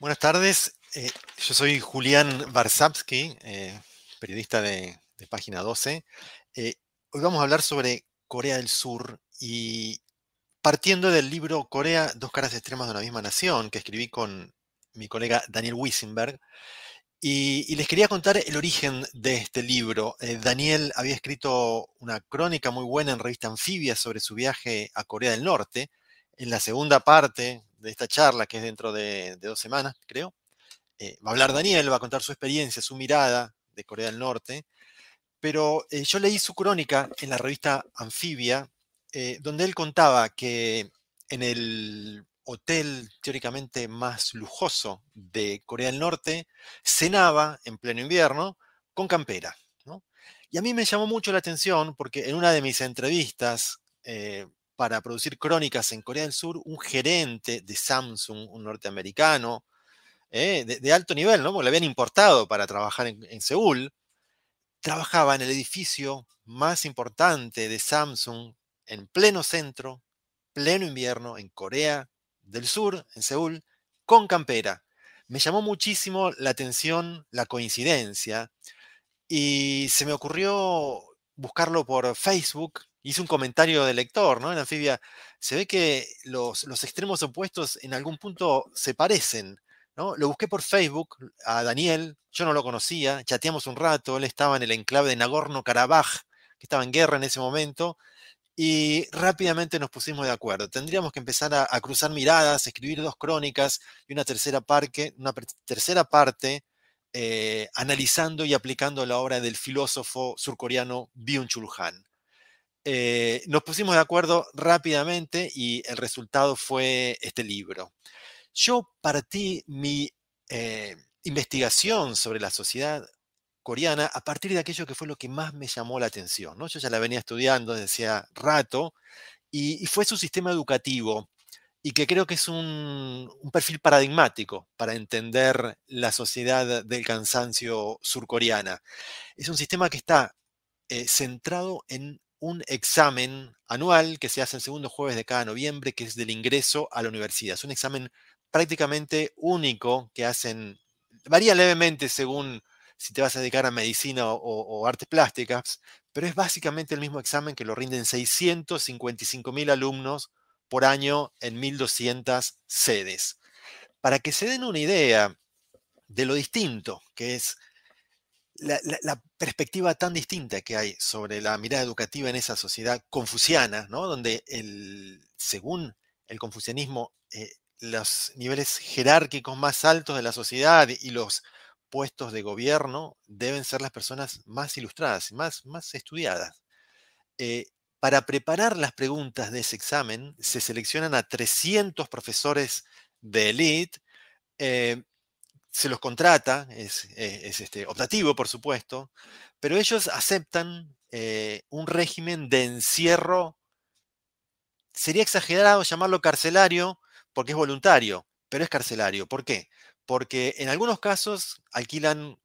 Buenas tardes, eh, yo soy Julián Barsavsky, eh, periodista de, Página 12. Eh, hoy vamos a hablar sobre Corea del Sur y partiendo del libro Corea, dos caras extremas de una misma nación, que escribí con mi colega Daniel Wisenberg, y, les quería contar el origen de este libro. Daniel había escrito una crónica muy buena en revista Anfibia sobre su viaje a Corea del Norte. En la segunda parte de esta charla, que es dentro de, dos semanas, creo, eh, va a hablar Daniel, va a contar su experiencia, su mirada de Corea del Norte. Pero eh, yo leí su crónica en la revista Anfibia, eh, donde él contaba que en el hotel teóricamente más lujoso de Corea del Norte, cenaba en pleno invierno con campera. ¿no? Y a mí me llamó mucho la atención porque en una de mis entrevistas para producir crónicas en Corea del Sur, un gerente de Samsung, un norteamericano, eh, de, alto nivel, ¿no? Porque le habían importado para trabajar en Seúl, trabajaba en el edificio más importante de Samsung en pleno centro, pleno invierno, en Corea del Sur, en Seúl, con campera. Me llamó muchísimo la atención la coincidencia y se me ocurrió buscarlo por Facebook. Hice un comentario de lector, ¿no? En Anfibia. Se ve que los, extremos opuestos en algún punto se parecen. ¿no? Lo busqué por Facebook a Daniel, yo no lo conocía, chateamos un rato, él estaba en el enclave de Nagorno-Karabaj, que estaba en guerra en ese momento, y rápidamente nos pusimos de acuerdo. Tendríamos que empezar a, cruzar miradas, escribir dos crónicas y una tercera, una tercera parte eh, analizando y aplicando la obra del filósofo surcoreano Byung-Chul Han. Eh, nos pusimos de acuerdo rápidamente y el resultado fue este libro. Yo partí mi eh, investigación sobre la sociedad coreana a partir de aquello que fue lo que más me llamó la atención. ¿no? Yo ya la venía estudiando desde hace rato y, fue su sistema educativo y que creo que es un, un, perfil paradigmático para entender la sociedad del cansancio surcoreana. Es un sistema que está eh, centrado en un examen anual que se hace el segundo jueves de cada noviembre, que es del ingreso a la universidad. Es un examen prácticamente único que hacen, varía levemente según si te vas a dedicar a medicina o, artes plásticas, pero es básicamente el mismo examen que lo rinden 655 mil alumnos por año en 1.200 sedes. Para que se den una idea de lo distinto que es la, perspectiva tan distinta que hay sobre la mirada educativa en esa sociedad confuciana, ¿no? donde el, según el confucianismo, eh, los niveles jerárquicos más altos de la sociedad y los puestos de gobierno deben ser las personas más ilustradas, más, más estudiadas. Eh, para preparar las preguntas de ese examen, se seleccionan a 300 profesores de élite, eh, se los contrata, es, es, es, este, optativo, por supuesto, pero ellos aceptan eh, un régimen de encierro, sería exagerado llamarlo carcelario, porque es voluntario, pero es carcelario. ¿Por qué? porque en algunos casos alquilan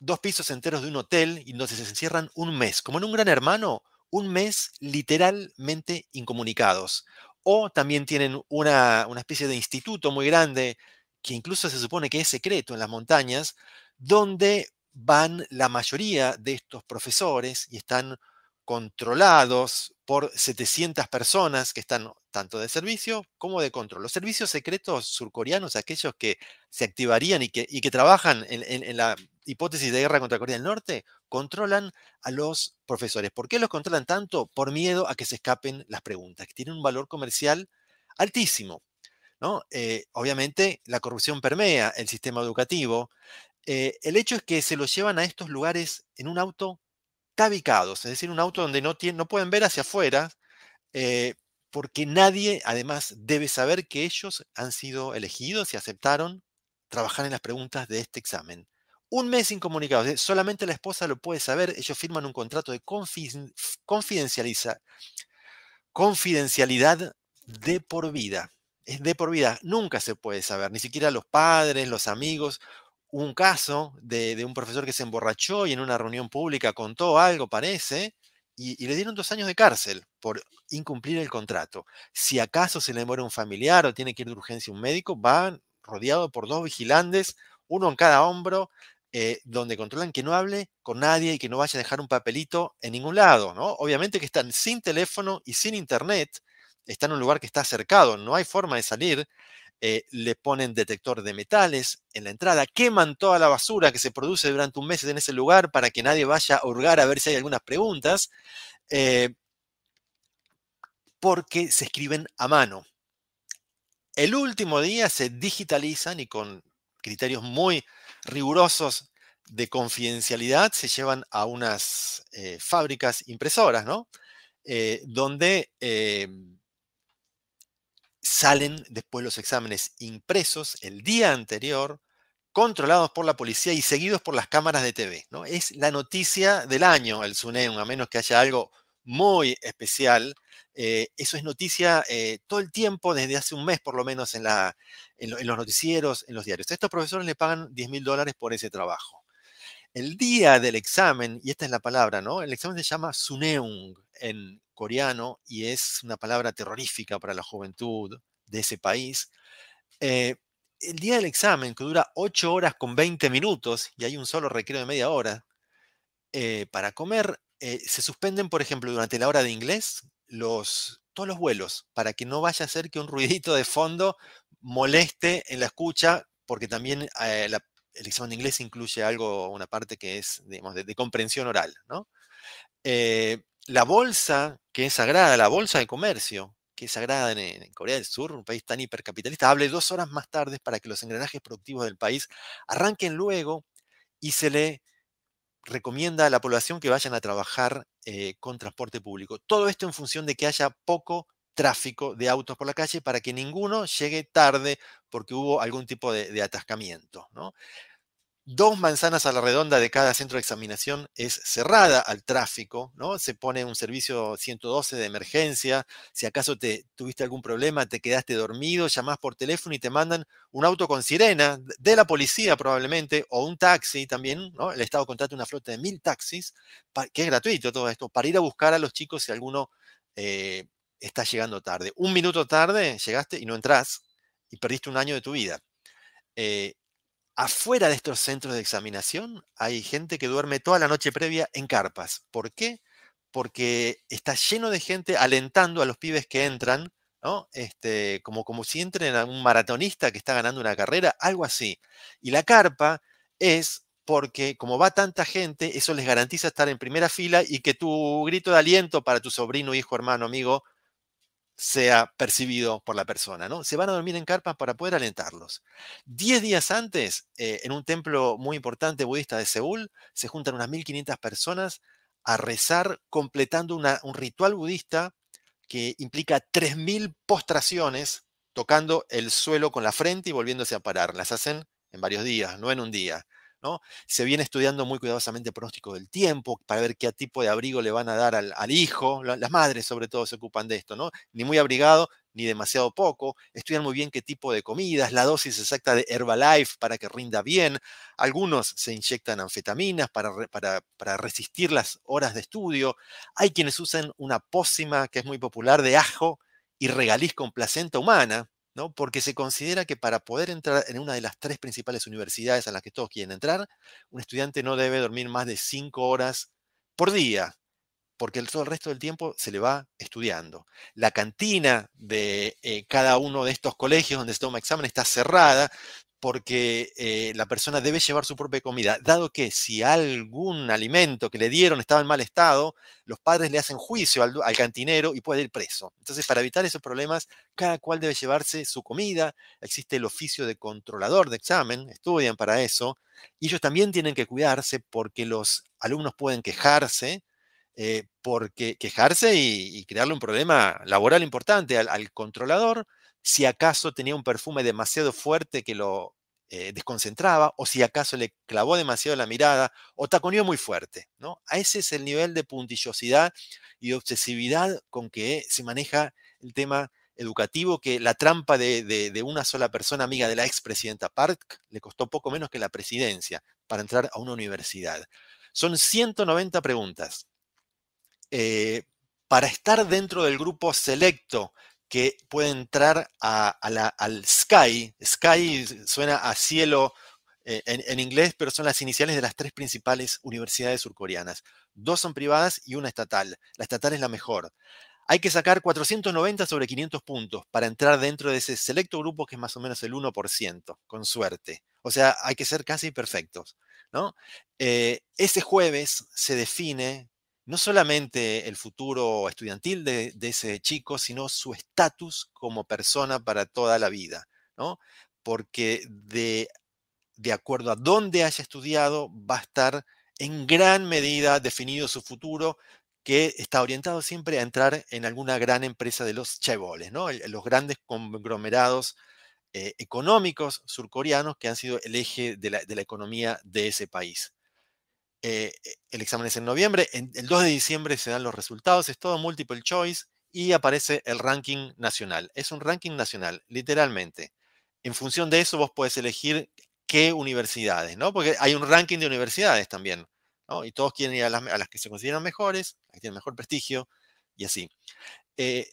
dos pisos enteros de un hotel y donde se encierran un mes, como en un gran hermano, un mes literalmente incomunicados. O también tienen una, una especie de instituto muy grande, que incluso se supone que es secreto en las montañas, donde van la mayoría de estos profesores y están controlados por 700 personas que están tanto de servicio como de control. Los servicios secretos surcoreanos, aquellos que se activarían y que, trabajan en, en, la hipótesis de guerra contra Corea del Norte, controlan a los profesores. ¿Por qué los controlan tanto? Por miedo a que se escapen las preguntas, que tienen un valor comercial altísimo. Eh, obviamente la corrupción permea el sistema educativo. Eh, el hecho es que se los llevan a estos lugares en un auto tabicados, es decir, un auto donde no, pueden ver hacia afuera, eh, porque nadie además debe saber que ellos han sido elegidos y aceptaron trabajar en las preguntas de este examen. Un mes incomunicados, solamente la esposa lo puede saber, ellos firman un contrato de confidencialidad de por vida. Es de por vida, nunca se puede saber, ni siquiera los padres, los amigos, un caso de, de, un profesor que se emborrachó y en una reunión pública contó algo, parece, y, y, le dieron dos años de cárcel por incumplir el contrato. Si acaso se le muere un familiar o tiene que ir de urgencia un médico, va rodeado por dos vigilantes, uno en cada hombro, eh, donde controlan que no hable con nadie y que no vaya a dejar un papelito en ningún lado, ¿no? Obviamente que están sin teléfono y sin internet, están en un lugar que está cercado, no hay forma de salir, eh, le ponen detector de metales en la entrada, queman toda la basura que se produce durante un mes en ese lugar para que nadie vaya a hurgar a ver si hay algunas preguntas, eh, porque se escriben a mano. El último día se digitalizan y con criterios muy rigurosos de confidencialidad se llevan a unas eh, fábricas impresoras, ¿no? Donde salen después los exámenes impresos el día anterior, controlados por la policía y seguidos por las cámaras de TV. ¿no? Es la noticia del año el SUNEM, a menos que haya algo muy especial. eso es noticia todo el tiempo, desde hace un mes por lo menos en la, en, los noticieros, en los diarios. Estos profesores le pagan 10 mil dólares por ese trabajo. El día del examen, y esta es la palabra, ¿no? El examen se llama Suneung en coreano y es una palabra terrorífica para la juventud de ese país. Eh, el día del examen, que dura 8 horas con 20 minutos y hay un solo recreo de media hora, eh, para comer, eh, se suspenden, por ejemplo, durante la hora de inglés, todos los vuelos, para que no vaya a ser que un ruidito de fondo moleste en la escucha, porque también el examen de inglés incluye algo, una parte que es digamos, de, comprensión oral. ¿no? La bolsa, que es sagrada, la bolsa de comercio, que es sagrada en, Corea del Sur, un país tan hipercapitalista, hable dos horas más tarde para que los engranajes productivos del país arranquen luego y se le recomienda a la población que vayan a trabajar eh, con transporte público. Todo esto en función de que haya poco tráfico de autos por la calle para que ninguno llegue tarde porque hubo algún tipo de, atascamiento. ¿no? Dos manzanas a la redonda de cada centro de examinación es cerrada al tráfico, ¿no? Se pone un servicio 112 de emergencia, si acaso te tuviste algún problema, te quedaste dormido, llamás por teléfono y te mandan un auto con sirena de la policía probablemente, o un taxi también, ¿no? El Estado contrata una flota de mil taxis, que es gratuito todo esto, para ir a buscar a los chicos si alguno eh, estás llegando tarde. Un minuto tarde llegaste y no entras y perdiste un año de tu vida. Eh, afuera de estos centros de examinación hay gente que duerme toda la noche previa en carpas. ¿Por qué? Porque está lleno de gente alentando a los pibes que entran, ¿no? Este, como, como si entren a un maratonista que está ganando una carrera, algo así. Y la carpa es porque como va tanta gente, eso les garantiza estar en primera fila y que tu grito de aliento para tu sobrino, hijo, hermano, amigo, sea percibido por la persona, ¿no? Se van a dormir en carpas para poder alentarlos. Diez días antes, eh, en un templo muy importante budista de Seúl, se juntan unas 1.500 personas a rezar completando un ritual budista que implica 3.000 postraciones tocando el suelo con la frente y volviéndose a parar. Las hacen en varios días, no en un día. Se viene estudiando muy cuidadosamente el pronóstico del tiempo para ver qué tipo de abrigo le van a dar al, hijo. Las madres sobre todo se ocupan de esto, ¿no? Ni muy abrigado ni demasiado poco. Estudian muy bien qué tipo de comidas, la dosis exacta de Herbalife para que rinda bien. Algunos se inyectan anfetaminas para, para, para resistir las horas de estudio. Hay quienes usan una pócima que es muy popular de ajo y regaliz con placenta humana, porque se considera que para poder entrar en una de las tres principales universidades a las que todos quieren entrar, un estudiante no debe dormir más de cinco horas por día, porque el, todo el resto del tiempo se le va estudiando. La cantina de eh, cada uno de estos colegios donde se toma examen está cerrada, porque eh, la persona debe llevar su propia comida, dado que si algún alimento que le dieron estaba en mal estado, los padres le hacen juicio al, cantinero y puede ir preso. Entonces, para evitar esos problemas, cada cual debe llevarse su comida, existe el oficio de controlador de examen, estudian para eso, y ellos también tienen que cuidarse porque los alumnos pueden quejarse, eh, porque quejarse y, crearle un problema laboral importante al controlador, si acaso tenía un perfume demasiado fuerte que lo eh, desconcentraba, o si acaso le clavó demasiado la mirada, o taconeó muy fuerte. ¿no? A ese es el nivel de puntillosidad y obsesividad con que se maneja el tema educativo, que la trampa de, una sola persona amiga de la expresidenta Park le costó poco menos que la presidencia para entrar a una universidad. Son 190 preguntas. Eh, para estar dentro del grupo selecto que puede entrar al Sky. Sky suena a cielo eh, en, inglés, pero son las iniciales de las tres principales universidades surcoreanas. Dos son privadas y una estatal. La estatal es la mejor. Hay que sacar 490 sobre 500 puntos para entrar dentro de ese selecto grupo que es más o menos el 1%, con suerte. O sea, hay que ser casi perfectos. ¿no? Eh, ese jueves se define no solamente el futuro estudiantil de, ese chico, sino su estatus como persona para toda la vida, ¿no? Porque de, de acuerdo a dónde haya estudiado, va a estar en gran medida definido su futuro, que está orientado siempre a entrar en alguna gran empresa de los chaeboles, ¿no? los grandes conglomerados eh, económicos surcoreanos que han sido el eje de la economía de ese país. Eh, el examen es en noviembre, el 2 de diciembre se dan los resultados, es todo multiple choice y aparece el ranking nacional. Es un ranking nacional, literalmente. En función de eso vos podés elegir qué universidades, ¿no? Porque hay un ranking de universidades también. Y todos quieren ir a las, que se consideran mejores, las que tienen mejor prestigio y así. Eh,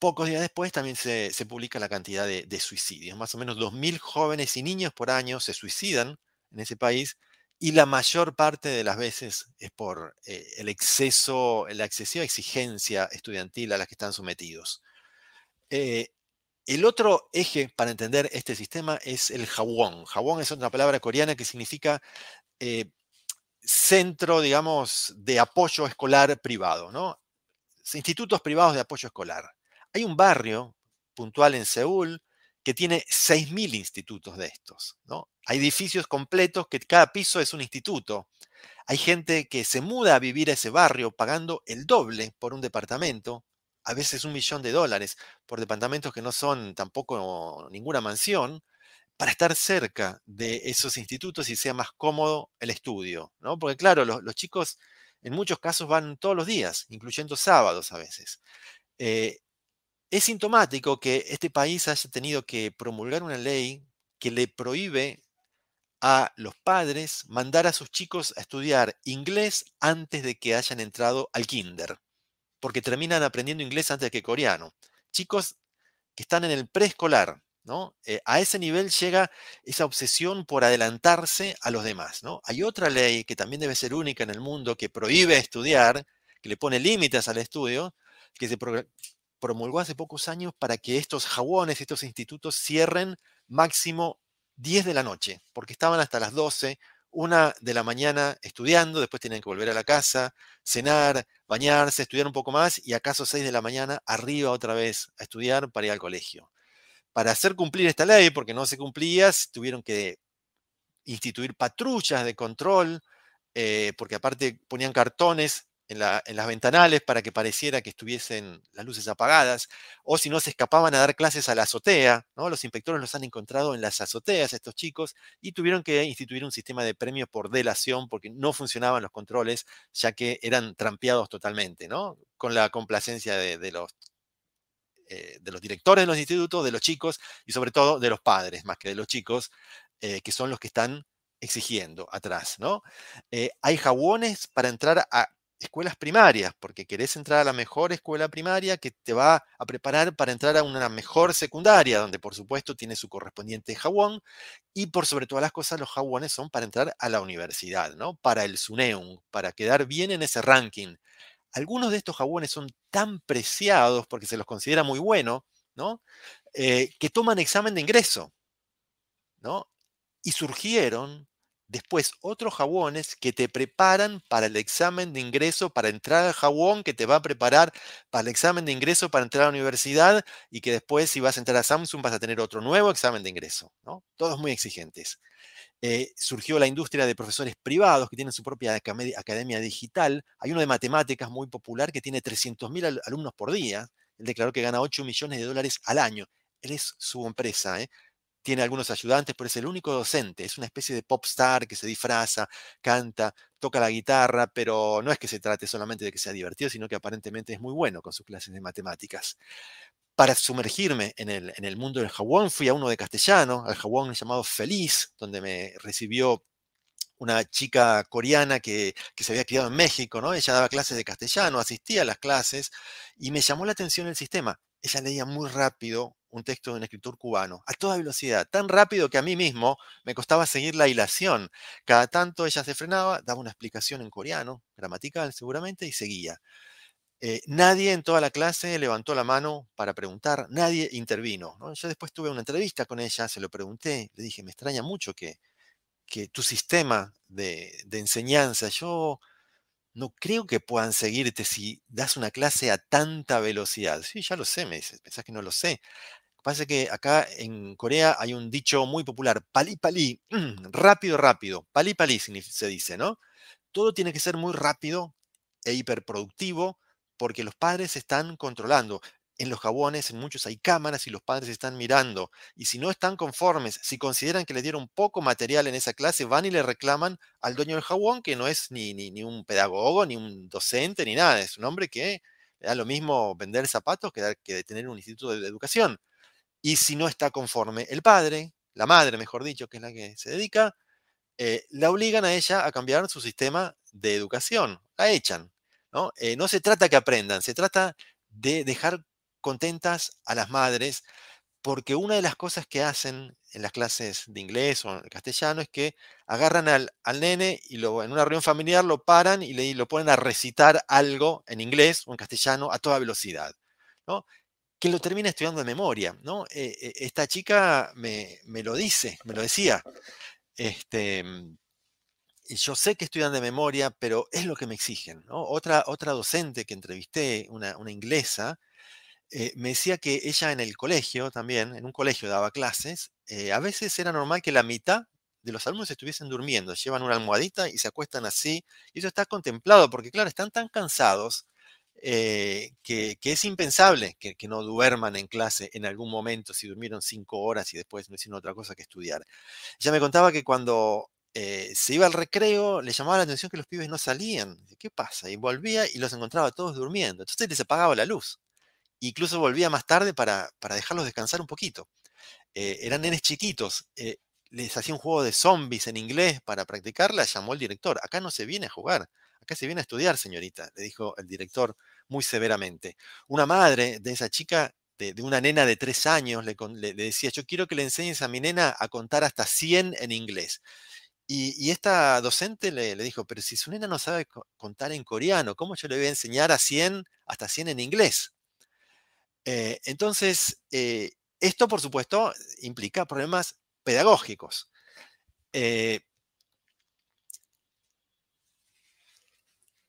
pocos días después también se, publica la cantidad de, de, suicidios. Más o menos 2.000 jóvenes y niños por año se suicidan en ese país y la mayor parte de las veces es por eh, el exceso, la excesiva exigencia estudiantil a la que están sometidos. Eh, el otro eje para entender este sistema es el jawon. Jawon es otra palabra coreana que significa eh, centro, digamos, de apoyo escolar privado, ¿no? Institutos privados de apoyo escolar. Hay un barrio puntual en Seúl que tiene 6.000 institutos de estos. ¿no? Hay edificios completos que cada piso es un instituto. Hay gente que se muda a vivir a ese barrio pagando el doble por un departamento, a veces un millón de dólares por departamentos que no son tampoco ninguna mansión, para estar cerca de esos institutos y sea más cómodo el estudio. ¿no? Porque claro, los, chicos en muchos casos van todos los días, incluyendo sábados a veces. Eh, es sintomático que este país haya tenido que promulgar una ley que le prohíbe a los padres mandar a sus chicos a estudiar inglés antes de que hayan entrado al kinder, porque terminan aprendiendo inglés antes que coreano. Chicos que están en el preescolar, ¿no? Eh, a ese nivel llega esa obsesión por adelantarse a los demás, ¿no? Hay otra ley que también debe ser única en el mundo que prohíbe estudiar, que le pone límites al estudio, que se promulgó hace pocos años para que estos jabones, estos institutos cierren máximo 10 de la noche, porque estaban hasta las 12, una de la mañana estudiando, después tienen que volver a la casa, cenar, bañarse, estudiar un poco más y acaso 6 de la mañana arriba otra vez a estudiar para ir al colegio. Para hacer cumplir esta ley, porque no se cumplía, tuvieron que instituir patrullas de control, eh, porque aparte ponían cartones en, las ventanales para que pareciera que estuviesen las luces apagadas, o si no se escapaban a dar clases a la azotea, ¿no? los inspectores los han encontrado en las azoteas estos chicos y tuvieron que instituir un sistema de premios por delación porque no funcionaban los controles ya que eran trampeados totalmente, ¿no? con la complacencia de, los eh, de los directores de los institutos, de los chicos y sobre todo de los padres, más que de los chicos, eh, que son los que están exigiendo atrás, ¿no? Eh, hay jabones para entrar a escuelas primarias, porque querés entrar a la mejor escuela primaria que te va a preparar para entrar a una mejor secundaria, donde por supuesto tiene su correspondiente jabón, y por sobre todas las cosas los jabones son para entrar a la universidad, ¿no? Para el SUNEUM, para quedar bien en ese ranking. Algunos de estos jabones son tan preciados porque se los considera muy bueno, ¿no? Eh, que toman examen de ingreso, ¿no? Y surgieron después otros jabones que te preparan para el examen de ingreso, para entrar al jabón que te va a preparar para el examen de ingreso para entrar a la universidad y que después si vas a entrar a Samsung vas a tener otro nuevo examen de ingreso. ¿no? Todos muy exigentes. Eh, surgió la industria de profesores privados que tienen su propia academia digital. Hay uno de matemáticas muy popular que tiene 300.000 alumnos por día. Él declaró que gana 8 millones de dólares al año. Él es su empresa. ¿eh? Tiene algunos ayudantes, pero es el único docente, es una especie de pop star que se disfraza, canta, toca la guitarra, pero no es que se trate solamente de que sea divertido, sino que aparentemente es muy bueno con sus clases de matemáticas. Para sumergirme en el, en el mundo del jabón, fui a uno de castellano, al jabón llamado Feliz, donde me recibió una chica coreana que, que, se había criado en México, ¿no? Ella daba clases de castellano, asistía a las clases y me llamó la atención el sistema. ella leía muy rápido un texto de un escritor cubano, a toda velocidad, tan rápido que a mí mismo me costaba seguir la hilación. Cada tanto ella se frenaba, daba una explicación en coreano, gramatical seguramente, y seguía. Eh, nadie en toda la clase levantó la mano para preguntar, nadie intervino. Yo después tuve una entrevista con ella, se lo pregunté, le dije, me extraña mucho que, que tu sistema de, de enseñanza, yo no creo que puedan seguirte si das una clase a tanta velocidad. Sí, ya lo sé, me dice, pensás que no lo sé. Pasa que acá en Corea hay un dicho muy popular, pali pali, rápido, rápido, pali pali se dice, ¿no? Todo tiene que ser muy rápido e hiperproductivo porque los padres están controlando. En los jabones, en muchos hay cámaras y los padres están mirando. Y si no están conformes, si consideran que le dieron poco material en esa clase, van y le reclaman al dueño del jabón, que no es ni, ni, un pedagogo, ni un docente, ni nada. Es un hombre que da lo mismo vender zapatos que, que tener un instituto de educación. Y si no está conforme, el padre, la madre, mejor dicho, que es la que se dedica, eh, la obligan a ella a cambiar su sistema de educación. La echan. ¿no? Eh, no se trata que aprendan, se trata de dejar contentas a las madres, porque una de las cosas que hacen en las clases de inglés o en castellano es que agarran al, nene y lo, en una reunión familiar lo paran y le, lo ponen a recitar algo en inglés o en castellano a toda velocidad, ¿no? Que lo termina estudiando de memoria. ¿no? Eh, eh, esta chica me, me, lo dice, me lo decía. Este, yo sé que estudian de memoria, pero es lo que me exigen. Otra, otra docente que entrevisté, una, inglesa, eh, me decía que ella en el colegio también, en un colegio daba clases, a veces era normal que la mitad de los alumnos estuviesen durmiendo, llevan una almohadita y se acuestan así, y eso está contemplado, porque claro, están tan cansados eh, que, es impensable que, no duerman en clase en algún momento si durmieron cinco horas y después no hicieron otra cosa que estudiar. Ella me contaba que cuando se iba al recreo, le llamaba la atención que los pibes no salían. ¿Qué pasa? Y volvía y los encontraba todos durmiendo. Entonces les apagaba la luz. Incluso volvía más tarde para, dejarlos descansar un poquito. Eh, eran nenes chiquitos. Eh, les hacía un juego de zombies en inglés para practicarla, llamó el director. Acá no se viene a jugar, acá se viene a estudiar, señorita, le dijo el director muy severamente. Una madre de esa chica, de, una nena de tres años, le, decía, yo quiero que le enseñes a mi nena a contar hasta 100 en inglés. Y, esta docente le, dijo, pero si su nena no sabe contar en coreano, ¿cómo yo le voy a enseñar a 100, hasta 100 en inglés? Eh, entonces, eh, esto, por supuesto, implica problemas pedagógicos. Eh,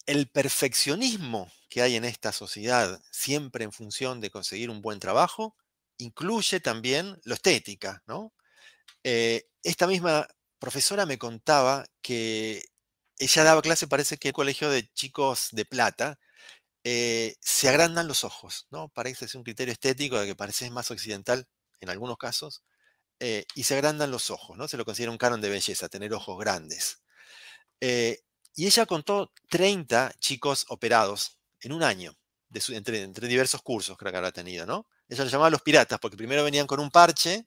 el perfeccionismo que hay en esta sociedad, siempre en función de conseguir un buen trabajo, incluye también lo estética. ¿no? esta misma profesora me contaba que ella daba clase, parece que el colegio de chicos de plata, eh, se agrandan los ojos, ¿no? Parece ser un criterio estético de que parece más occidental en algunos casos, eh, y se agrandan los ojos, ¿no? Se lo considera un canon de belleza, tener ojos grandes. Eh, y ella contó 30 chicos operados en un año, entre, entre, diversos cursos creo que habrá tenido, ¿no? Ella los llamaba los piratas, porque primero venían con un parche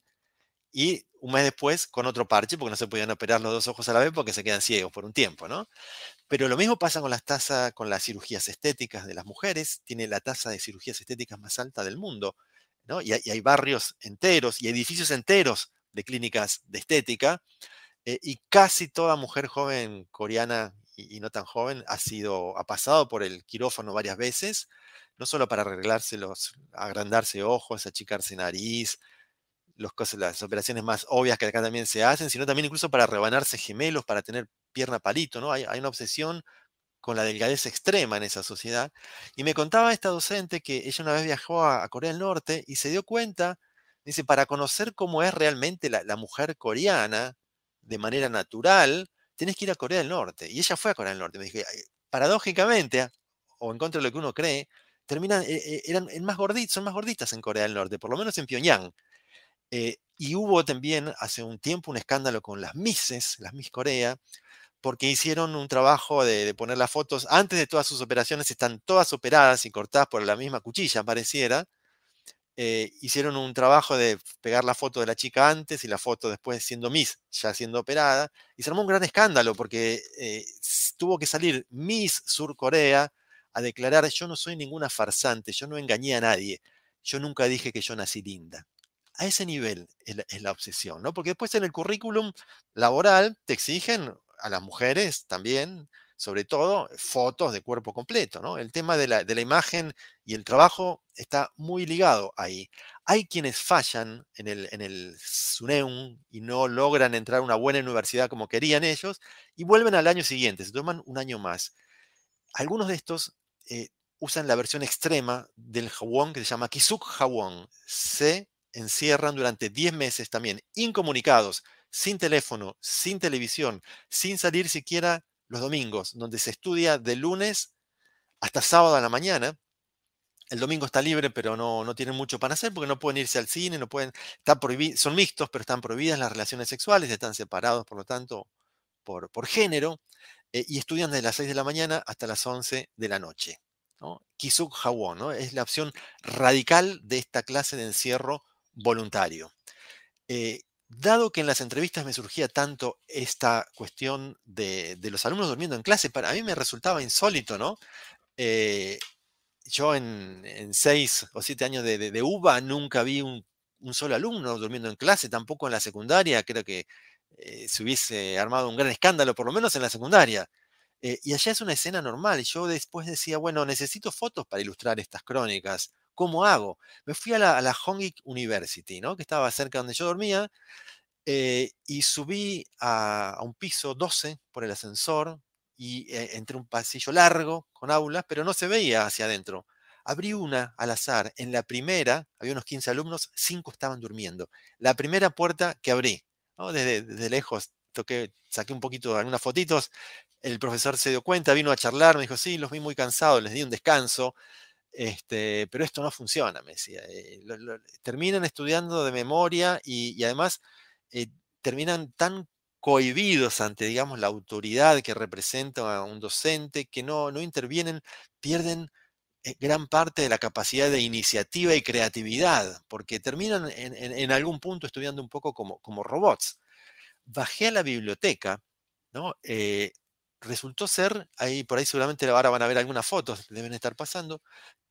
y un mes después con otro parche, porque no se podían operar los dos ojos a la vez porque se quedan ciegos por un tiempo, ¿no? Pero lo mismo pasa con las tasas, con las cirugías estéticas de las mujeres, tiene la tasa de cirugías estéticas más alta del mundo, ¿no? Y hay, barrios enteros y edificios enteros de clínicas de estética, eh, y casi toda mujer joven coreana y, no tan joven ha sido, ha pasado por el quirófano varias veces, no solo para arreglarse los, agrandarse ojos, achicarse nariz, las operaciones más obvias que acá también se hacen, sino también incluso para rebanarse gemelos, para tener pierna palito, ¿no? Hay, una obsesión con la delgadez extrema en esa sociedad. Y me contaba esta docente que ella una vez viajó a, Corea del Norte y se dio cuenta, dice, para conocer cómo es realmente la, mujer coreana de manera natural, tienes que ir a Corea del Norte. Y ella fue a Corea del Norte. Me paradójicamente, o en contra de lo que uno cree, terminan, eh, eh, eran más gorditos, son más gorditas en Corea del Norte, por lo menos en Pyongyang. Eh, y hubo también hace un tiempo un escándalo con las Misses, las Miss Corea, porque hicieron un trabajo de, poner las fotos, antes de todas sus operaciones están todas operadas y cortadas por la misma cuchilla, pareciera. Eh, hicieron un trabajo de pegar la foto de la chica antes y la foto después siendo Miss, ya siendo operada, y se armó un gran escándalo porque eh, tuvo que salir Miss Sur Corea a declarar, yo no soy ninguna farsante, yo no engañé a nadie yo nunca dije que yo nací linda. A ese nivel es la, obsesión, ¿no? Porque después en el currículum laboral te exigen a las mujeres también, sobre todo, fotos de cuerpo completo, ¿no? El tema de la, de la imagen y el trabajo está muy ligado ahí. Hay quienes fallan en el, en el SUNEUM y no logran entrar a una buena universidad como querían ellos y vuelven al año siguiente, se toman un año más. Algunos de estos eh, usan la versión extrema del Hawon que se llama Kisuk Hawon. Se encierran durante 10 meses también, incomunicados, sin teléfono, sin televisión, sin salir siquiera los domingos, donde se estudia de lunes hasta sábado a la mañana. El domingo está libre, pero no, no tienen mucho para hacer porque no pueden irse al cine, no pueden, están son mixtos, pero están prohibidas las relaciones sexuales, están separados, por lo tanto, por, por género, eh, y estudian desde las 6 de la mañana hasta las 11 de la noche. ¿no? Kisuk Hawon ¿no? es la opción radical de esta clase de encierro voluntario. Eh, dado que en las entrevistas me surgía tanto esta cuestión de, los alumnos durmiendo en clase, para mí me resultaba insólito, ¿no? Eh, yo en, seis o siete años de, UBA nunca vi un, solo alumno durmiendo en clase, tampoco en la secundaria, creo que eh, se hubiese armado un gran escándalo, por lo menos en la secundaria. Eh, y allá es una escena normal. Yo después decía, bueno, necesito fotos para ilustrar estas crónicas. ¿Cómo hago? Me fui a la, a University, ¿no? que estaba cerca donde yo dormía, eh, y subí a, un piso 12 por el ascensor y eh, entré un pasillo largo con aulas, pero no se veía hacia adentro. Abrí una al azar. En la primera, había unos 15 alumnos, 5 estaban durmiendo. La primera puerta que abrí, desde, lejos, toqué, saqué un poquito, algunas fotitos. El profesor se dio cuenta, vino a charlar, me dijo, sí, los vi muy cansados, les di un descanso. Este, pero esto no funciona, me decía. Eh, terminan estudiando de memoria y, además eh, terminan tan cohibidos ante, digamos, la autoridad que representa a un docente, que no, no intervienen, pierden eh, gran parte de la capacidad de iniciativa y creatividad, porque terminan en, algún punto estudiando un poco como, como robots. Bajé a la biblioteca, ¿no? Resultó ser, ahí por ahí seguramente ahora van a ver algunas fotos, deben estar pasando,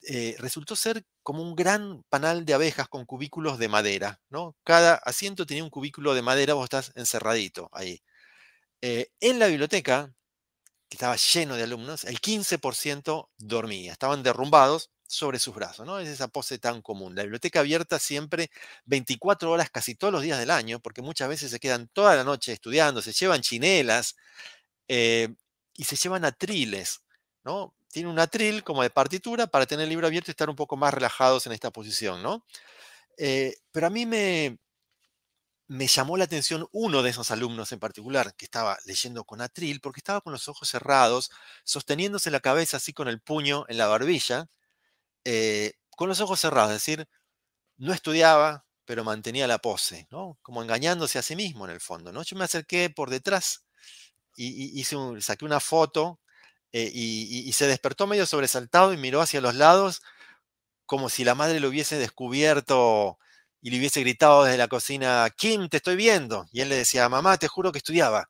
eh, resultó ser como un gran panal de abejas con cubículos de madera, ¿no? Cada asiento tenía un cubículo de madera, vos estás encerradito ahí. Eh, en la biblioteca, que estaba lleno de alumnos, el 15% dormía, estaban derrumbados sobre sus brazos, ¿no? Es esa pose tan común. La biblioteca abierta siempre 24 horas casi todos los días del año, porque muchas veces se quedan toda la noche estudiando, se llevan chinelas eh, y se llevan atriles, ¿no? tiene un atril como de partitura para tener el libro abierto y estar un poco más relajados en esta posición, ¿no? Eh, pero a mí me, llamó la atención uno de esos alumnos en particular, que estaba leyendo con atril, porque estaba con los ojos cerrados, sosteniéndose la cabeza así con el puño en la barbilla, eh, con los ojos cerrados, es decir, no estudiaba, pero mantenía la pose, ¿no? Como engañándose a sí mismo en el fondo, ¿no? Yo me acerqué por detrás y, hice saqué una foto eh, y, se despertó medio sobresaltado y miró hacia los lados como si la madre lo hubiese descubierto y le hubiese gritado desde la cocina, Kim, te estoy viendo. Y él le decía, mamá, te juro que estudiaba.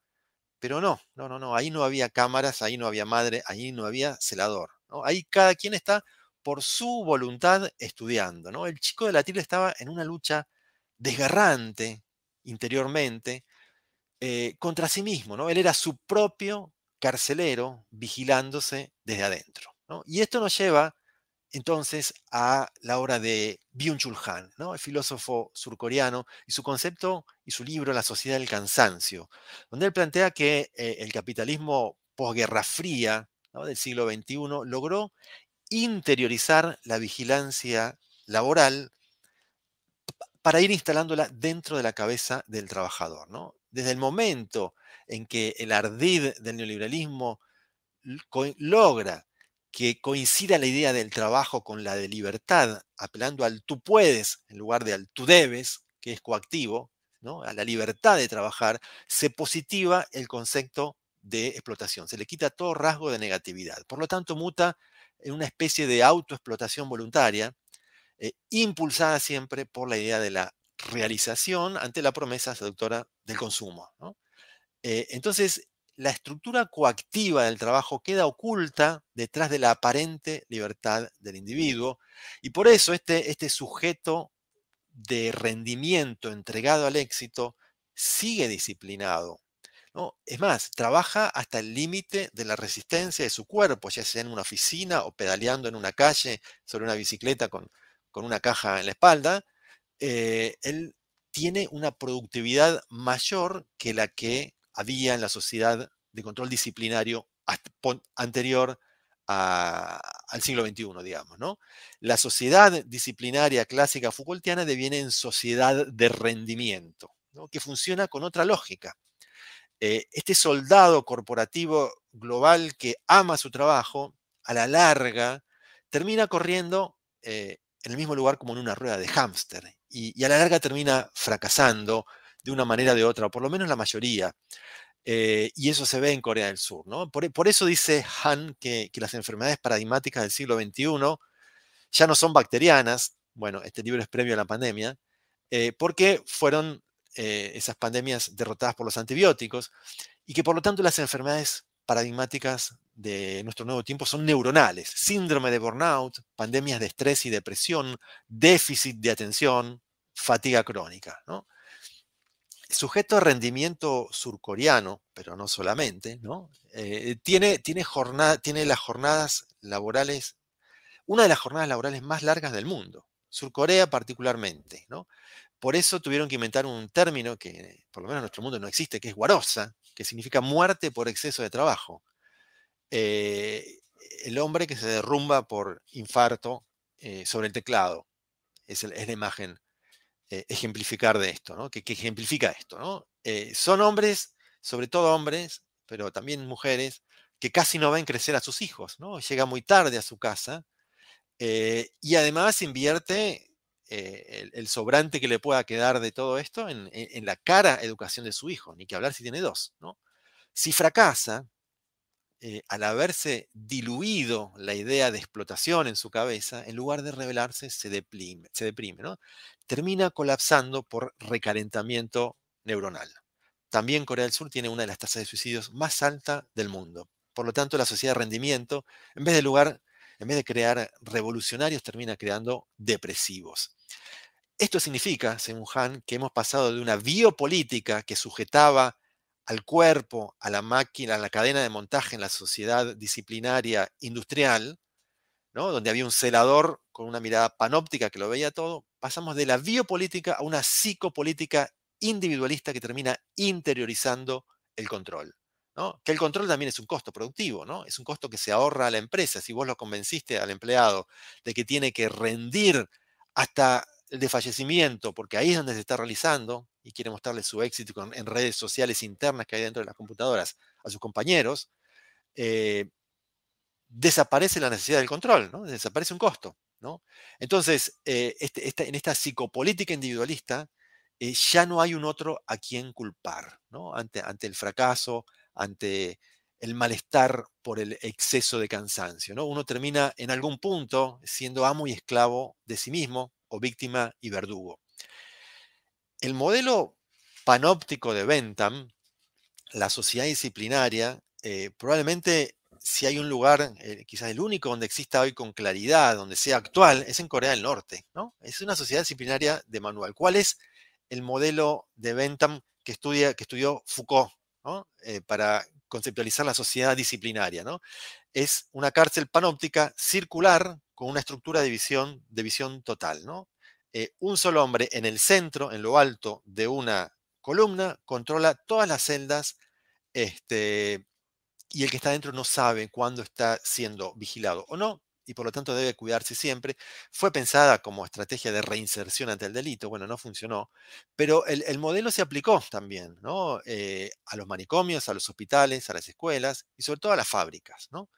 Pero no, no, no, no, ahí no había cámaras, ahí no había madre, ahí no había celador. Ahí cada quien está por su voluntad estudiando. El chico de la tira estaba en una lucha desgarrante interiormente eh, contra sí mismo. ¿no? Él era su propio carcelero vigilándose desde adentro. Y esto nos lleva entonces a la obra de Byung-Chul Han, ¿no? el filósofo surcoreano, y su concepto y su libro La sociedad del cansancio, donde él plantea que eh, el capitalismo posguerra fría del siglo XXI logró interiorizar la vigilancia laboral para ir instalándola dentro de la cabeza del trabajador. ¿no? Desde el momento en que el ardid del neoliberalismo logra que coincida la idea del trabajo con la de libertad, apelando al tú puedes en lugar de al tú debes, que es coactivo, ¿no? a la libertad de trabajar, se positiva el concepto de explotación, se le quita todo rasgo de negatividad. Por lo tanto, muta en una especie de autoexplotación voluntaria, eh, impulsada siempre por la idea de la realización ante la promesa seductora del consumo. Eh, entonces, la estructura coactiva del trabajo queda oculta detrás de la aparente libertad del individuo y por eso este, este sujeto de rendimiento entregado al éxito sigue disciplinado. ¿no? Es más, trabaja hasta el límite de la resistencia de su cuerpo, ya sea en una oficina o pedaleando en una calle sobre una bicicleta con, con una caja en la espalda. Eh, él tiene una productividad mayor que la que había en la sociedad de control disciplinario anterior al siglo XXI, digamos. ¿no? La sociedad disciplinaria clásica Foucaultiana deviene en sociedad de rendimiento, que funciona con otra lógica. Eh, este soldado corporativo global que ama su trabajo, a la larga, termina corriendo eh, en el mismo lugar como en una rueda de hámster y, a la larga termina fracasando de una manera o de otra, o por lo menos la mayoría. Eh, y eso se ve en Corea del Sur. ¿no? Por, eso dice Han que, las enfermedades paradigmáticas del siglo XXI ya no son bacterianas, bueno, este libro es previo a la pandemia, eh, porque fueron eh, esas pandemias derrotadas por los antibióticos y que por lo tanto las enfermedades paradigmáticas de nuestro nuevo tiempo son neuronales. Síndrome de burnout, pandemias de estrés y depresión, déficit de atención, fatiga crónica. sujeto de rendimiento surcoreano, pero no solamente. Eh, tiene, tiene, jornada, tiene las jornadas laborales, una de las jornadas laborales más largas del mundo, Surcorea particularmente. Por eso tuvieron que inventar un término que por lo menos en nuestro mundo no existe, que es guarosa, que significa muerte por exceso de trabajo. Eh, el hombre que se derrumba por infarto eh, sobre el teclado. Es, es la imagen eh, ejemplificar de esto, ¿no? Que, ejemplifica esto, ¿no? Son hombres, sobre todo hombres, pero también mujeres, que casi no ven crecer a sus hijos, ¿no? Llega muy tarde a su casa y además invierte el, sobrante que le pueda quedar de todo esto en, la cara educación de su hijo, ni que hablar si tiene dos, ¿no? Si fracasa, eh, al haberse diluido la idea de explotación en su cabeza, en lugar de revelarse, se deprime, se deprime ¿no? termina colapsando por recalentamiento neuronal. También Corea del Sur tiene una de las tasas de suicidios más altas del mundo. Por lo tanto, la sociedad de rendimiento, en vez de lugar, en vez de crear revolucionarios, termina creando depresivos. Esto significa, según Han, que hemos pasado de una biopolítica que sujetaba al cuerpo, a la máquina, a la cadena de montaje en la sociedad disciplinaria industrial, ¿no? donde había un celador con una mirada panóptica que lo veía todo, pasamos de la biopolítica a una psicopolítica individualista que termina interiorizando el control. Que el control también es un costo productivo, ¿no? es un costo que se ahorra a la empresa. Si vos lo convenciste al empleado de que tiene que rendir hasta el desfallecimiento, porque ahí es donde se está realizando, y quiere mostrarle su éxito en redes sociales internas que hay dentro de las computadoras a sus compañeros, eh, desaparece la necesidad del control, ¿no? desaparece un costo. ¿no? Entonces, eh, este, en esta psicopolítica individualista, eh, ya no hay un otro a quien culpar, ¿no? ante, ante el fracaso, ante el malestar por el exceso de cansancio. ¿no? Uno termina en algún punto siendo amo y esclavo de sí mismo o víctima y verdugo. El modelo panóptico de Bentham, la sociedad disciplinaria, eh, probablemente si hay un lugar, eh, quizás el único donde exista hoy con claridad, donde sea actual, es en Corea del Norte. ¿no? Es una sociedad disciplinaria de manual. ¿Cuál es el modelo de Bentham que, estudia, que estudió Foucault eh, para conceptualizar la sociedad disciplinaria? ¿no? Es una cárcel panóptica circular con una estructura de visión, de visión total. ¿no? Eh, un solo hombre en el centro, en lo alto de una columna, controla todas las celdas este, y el que está dentro no sabe cuándo está siendo vigilado o no, y por lo tanto debe cuidarse siempre. Fue pensada como estrategia de reinserción ante el delito, bueno, no funcionó, pero el, modelo se aplicó también ¿no? Eh, a los manicomios, a los hospitales, a las escuelas y sobre todo a las fábricas. ¿no?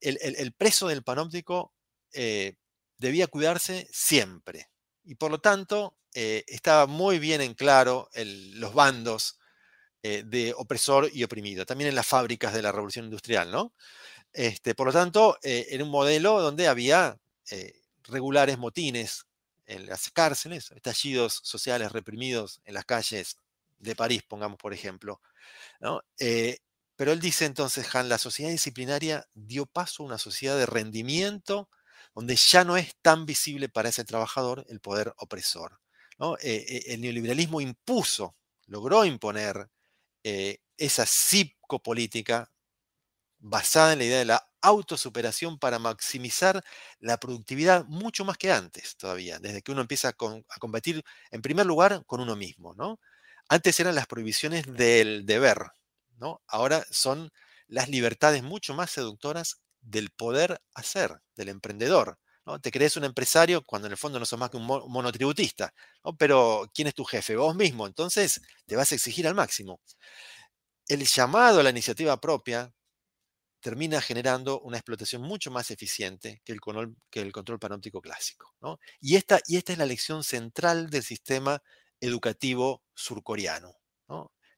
El, preso del panóptico eh, debía cuidarse siempre, y por lo tanto eh, estaba muy bien en claro los bandos eh, de opresor y oprimido, también en las fábricas de la revolución industrial, ¿no? Este, por lo tanto, eh, era un modelo donde había regulares motines en las cárceles, estallidos sociales reprimidos en las calles de París, pongamos por ejemplo. ¿no? Pero él dice entonces, Han, la sociedad disciplinaria dio paso a una sociedad de rendimiento donde ya no es tan visible para ese trabajador el poder opresor. Eh, eh, el neoliberalismo impuso, logró imponer eh, esa psicopolítica basada en la idea de la autosuperación para maximizar la productividad mucho más que antes todavía, desde que uno empieza a, combatir en primer lugar con uno mismo. ¿no? Antes eran las prohibiciones del deber, ¿no? ahora son las libertades mucho más seductoras del poder hacer, del emprendedor. ¿no? Te crees un empresario cuando en el fondo no sos más que un monotributista, ¿no? pero ¿quién es tu jefe? Vos mismo, entonces te vas a exigir al máximo. El llamado a la iniciativa propia termina generando una explotación mucho más eficiente que el, control, panóptico clásico. Y, esta, y esta es la lección central del sistema educativo surcoreano.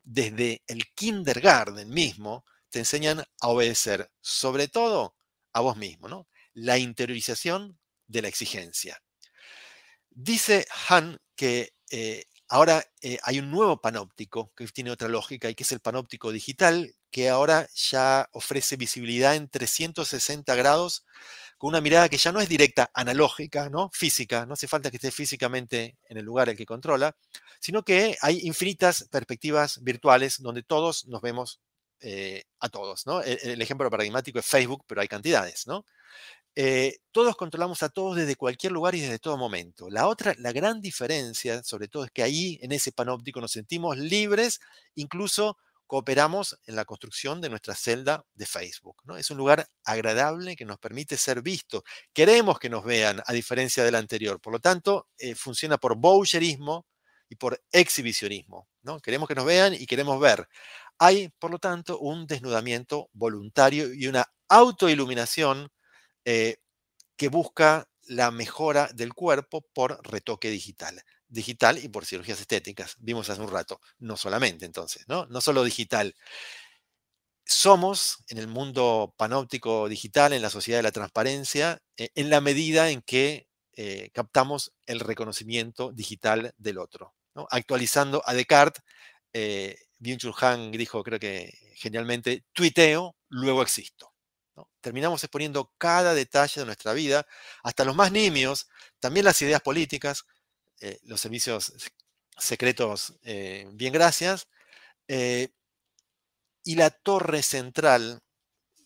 Desde el kindergarten mismo te enseñan a obedecer, sobre todo a vos mismo, ¿no? La interiorización de la exigencia. Dice Han que eh, ahora eh, hay un nuevo panóptico que tiene otra lógica y que es el panóptico digital, que ahora ya ofrece visibilidad en 360 grados con una mirada que ya no es directa, analógica, ¿no? física, no hace falta que esté físicamente en el lugar el que controla, sino que hay infinitas perspectivas virtuales donde todos nos vemos eh, a todos. ¿no? E, el, ejemplo paradigmático es Facebook, pero hay cantidades. ¿no? Eh, todos controlamos a todos desde cualquier lugar y desde todo momento. La otra, la gran diferencia, sobre todo, es que ahí, en ese panóptico, nos sentimos libres, incluso cooperamos en la construcción de nuestra celda de Facebook. ¿no? Es un lugar agradable que nos permite ser visto. Queremos que nos vean, a diferencia del anterior. Por lo tanto, eh, funciona por boucherismo y por exhibicionismo. ¿no? Queremos que nos vean y queremos ver. Hay, por lo tanto, un desnudamiento voluntario y una autoiluminación eh, que busca la mejora del cuerpo por retoque digital. Digital y por cirugías estéticas. Vimos hace un rato. No solamente entonces, ¿no? No solo digital. Somos en el mundo panóptico digital, en la sociedad de la transparencia, eh, en la medida en que eh, captamos el reconocimiento digital del otro. Actualizando a Descartes, eh, Byung-Chul dijo, creo que genialmente, tuiteo, luego existo. Terminamos exponiendo cada detalle de nuestra vida, hasta los más nimios, también las ideas políticas, eh, los servicios secretos, eh, bien gracias, eh, y la torre central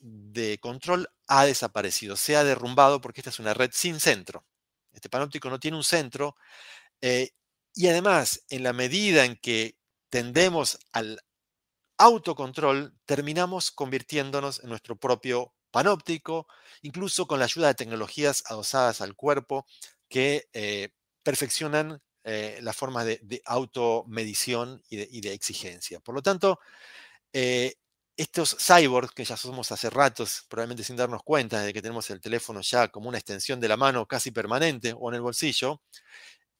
de control ha desaparecido, se ha derrumbado porque esta es una red sin centro. Este panóptico no tiene un centro y además, en la medida en que tendemos al autocontrol, terminamos convirtiéndonos en nuestro propio panóptico, incluso con la ayuda de tecnologías adosadas al cuerpo que eh, perfeccionan eh, las formas de, automedición y de, exigencia. Por lo tanto, eh, estos cyborgs que ya somos hace ratos, probablemente sin darnos cuenta de que tenemos el teléfono ya como una extensión de la mano casi permanente o en el bolsillo,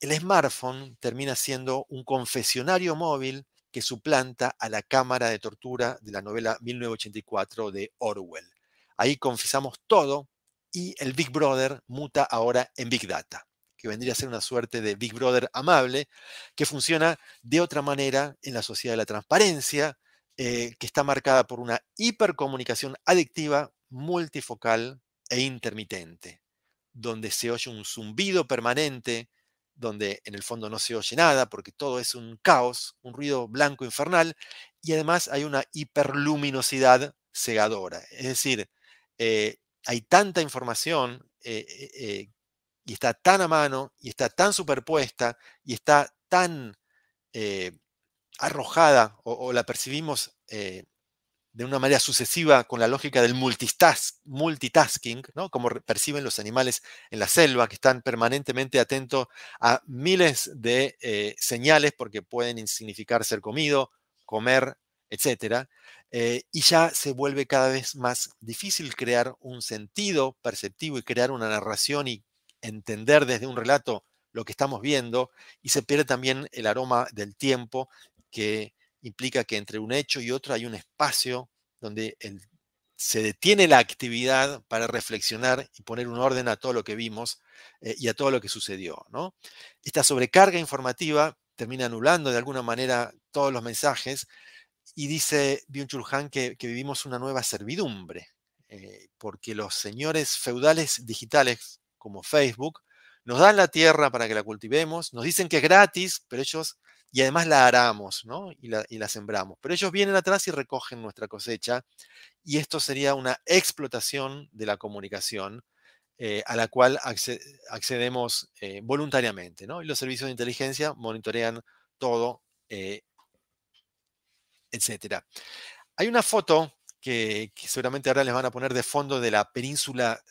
el smartphone termina siendo un confesionario móvil que suplanta a la cámara de tortura de la novela 1984 de Orwell. Ahí confesamos todo y el Big Brother muta ahora en Big Data, que vendría a ser una suerte de Big Brother amable, que funciona de otra manera en la sociedad de la transparencia, eh, que está marcada por una hipercomunicación adictiva, multifocal e intermitente, donde se oye un zumbido permanente, donde en el fondo no se oye nada porque todo es un caos, un ruido blanco infernal, y además hay una hiperluminosidad cegadora. Es decir, eh, hay tanta información eh, eh, y está tan a mano y está tan superpuesta y está tan arrojada o, la percibimos de una manera sucesiva con la lógica del multitasking, ¿no? como perciben los animales en la selva, que están permanentemente atentos a miles de señales porque pueden significar ser comido, comer, etc. Eh, y ya se vuelve cada vez más difícil crear un sentido perceptivo y crear una narración y entender desde un relato lo que estamos viendo, y se pierde también el aroma del tiempo que implica que entre un hecho y otro hay un espacio donde se detiene la actividad para reflexionar y poner un orden a todo lo que vimos eh, y a todo lo que sucedió. ¿no? Esta sobrecarga informativa termina anulando de alguna manera todos los mensajes Y dice Byung-Chul que, que vivimos una nueva servidumbre, eh, porque los señores feudales digitales como Facebook nos dan la tierra para que la cultivemos, nos dicen que es gratis, pero ellos, y además la aramos, ¿no? Y la, y la sembramos, pero ellos vienen atrás y recogen nuestra cosecha, y esto sería una explotación de la comunicación eh, a la cual accedemos eh, voluntariamente, ¿no? Y los servicios de inteligencia monitorean todo, etc. Hay una foto que, seguramente ahora les van a poner de fondo de la península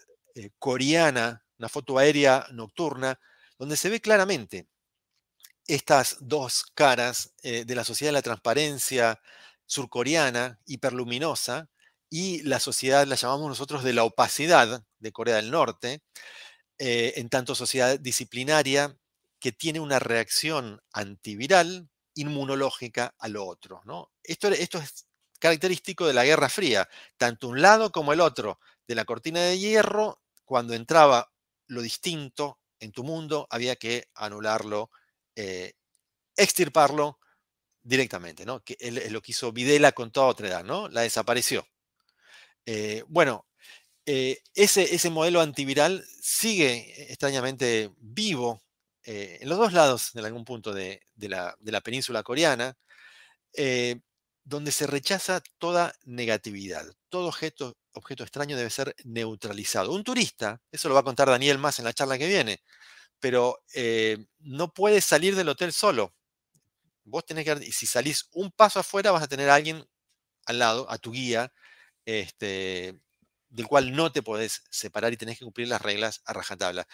coreana, una foto aérea nocturna, donde se ve claramente estas dos caras de la sociedad de la transparencia surcoreana, hiperluminosa, y la sociedad la llamamos nosotros de la opacidad de Corea del Norte, eh, en tanto sociedad disciplinaria que tiene una reacción antiviral inmunológica a lo otro. ¿no? Esto, es característico de la Guerra Fría, tanto un lado como el otro de la cortina de hierro, cuando entraba lo distinto en tu mundo, había que anularlo, eh, extirparlo directamente, ¿no? Es lo que hizo Videla con toda otra edad, ¿no? La desapareció. Eh, bueno, eh, ese, ese, modelo antiviral sigue extrañamente vivo en los dos lados, en algún punto de, la, península coreana, donde se rechaza toda negatividad. Todo objeto, objeto extraño debe ser neutralizado. Un turista, eso lo va a contar Daniel más en la charla que viene, pero no puedes salir del hotel solo. Vos tenés que, si salís un paso afuera, vas a tener a alguien al lado, a tu guía, este, del cual no te podés separar y tenés que cumplir las reglas a rajatabla.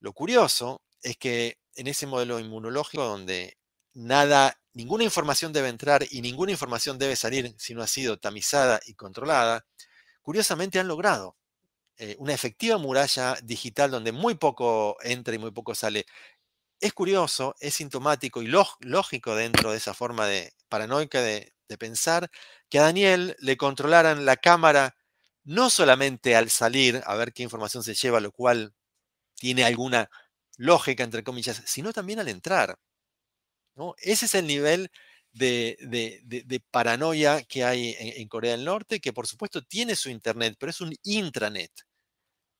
Lo curioso es que en ese modelo inmunológico donde nada, ninguna información debe entrar y ninguna información debe salir si no ha sido tamizada y controlada, curiosamente han logrado eh, una efectiva muralla digital donde muy poco entra y muy poco sale. Es curioso, es sintomático y lógico dentro de esa forma de paranoica de, de pensar que a Daniel le controlaran la cámara no solamente al salir a ver qué información se lleva, lo cual tiene alguna lógica, entre comillas, sino también al entrar. ¿no? Ese es el nivel de, paranoia que hay en, Corea del Norte, que por supuesto tiene su Internet, pero es un intranet.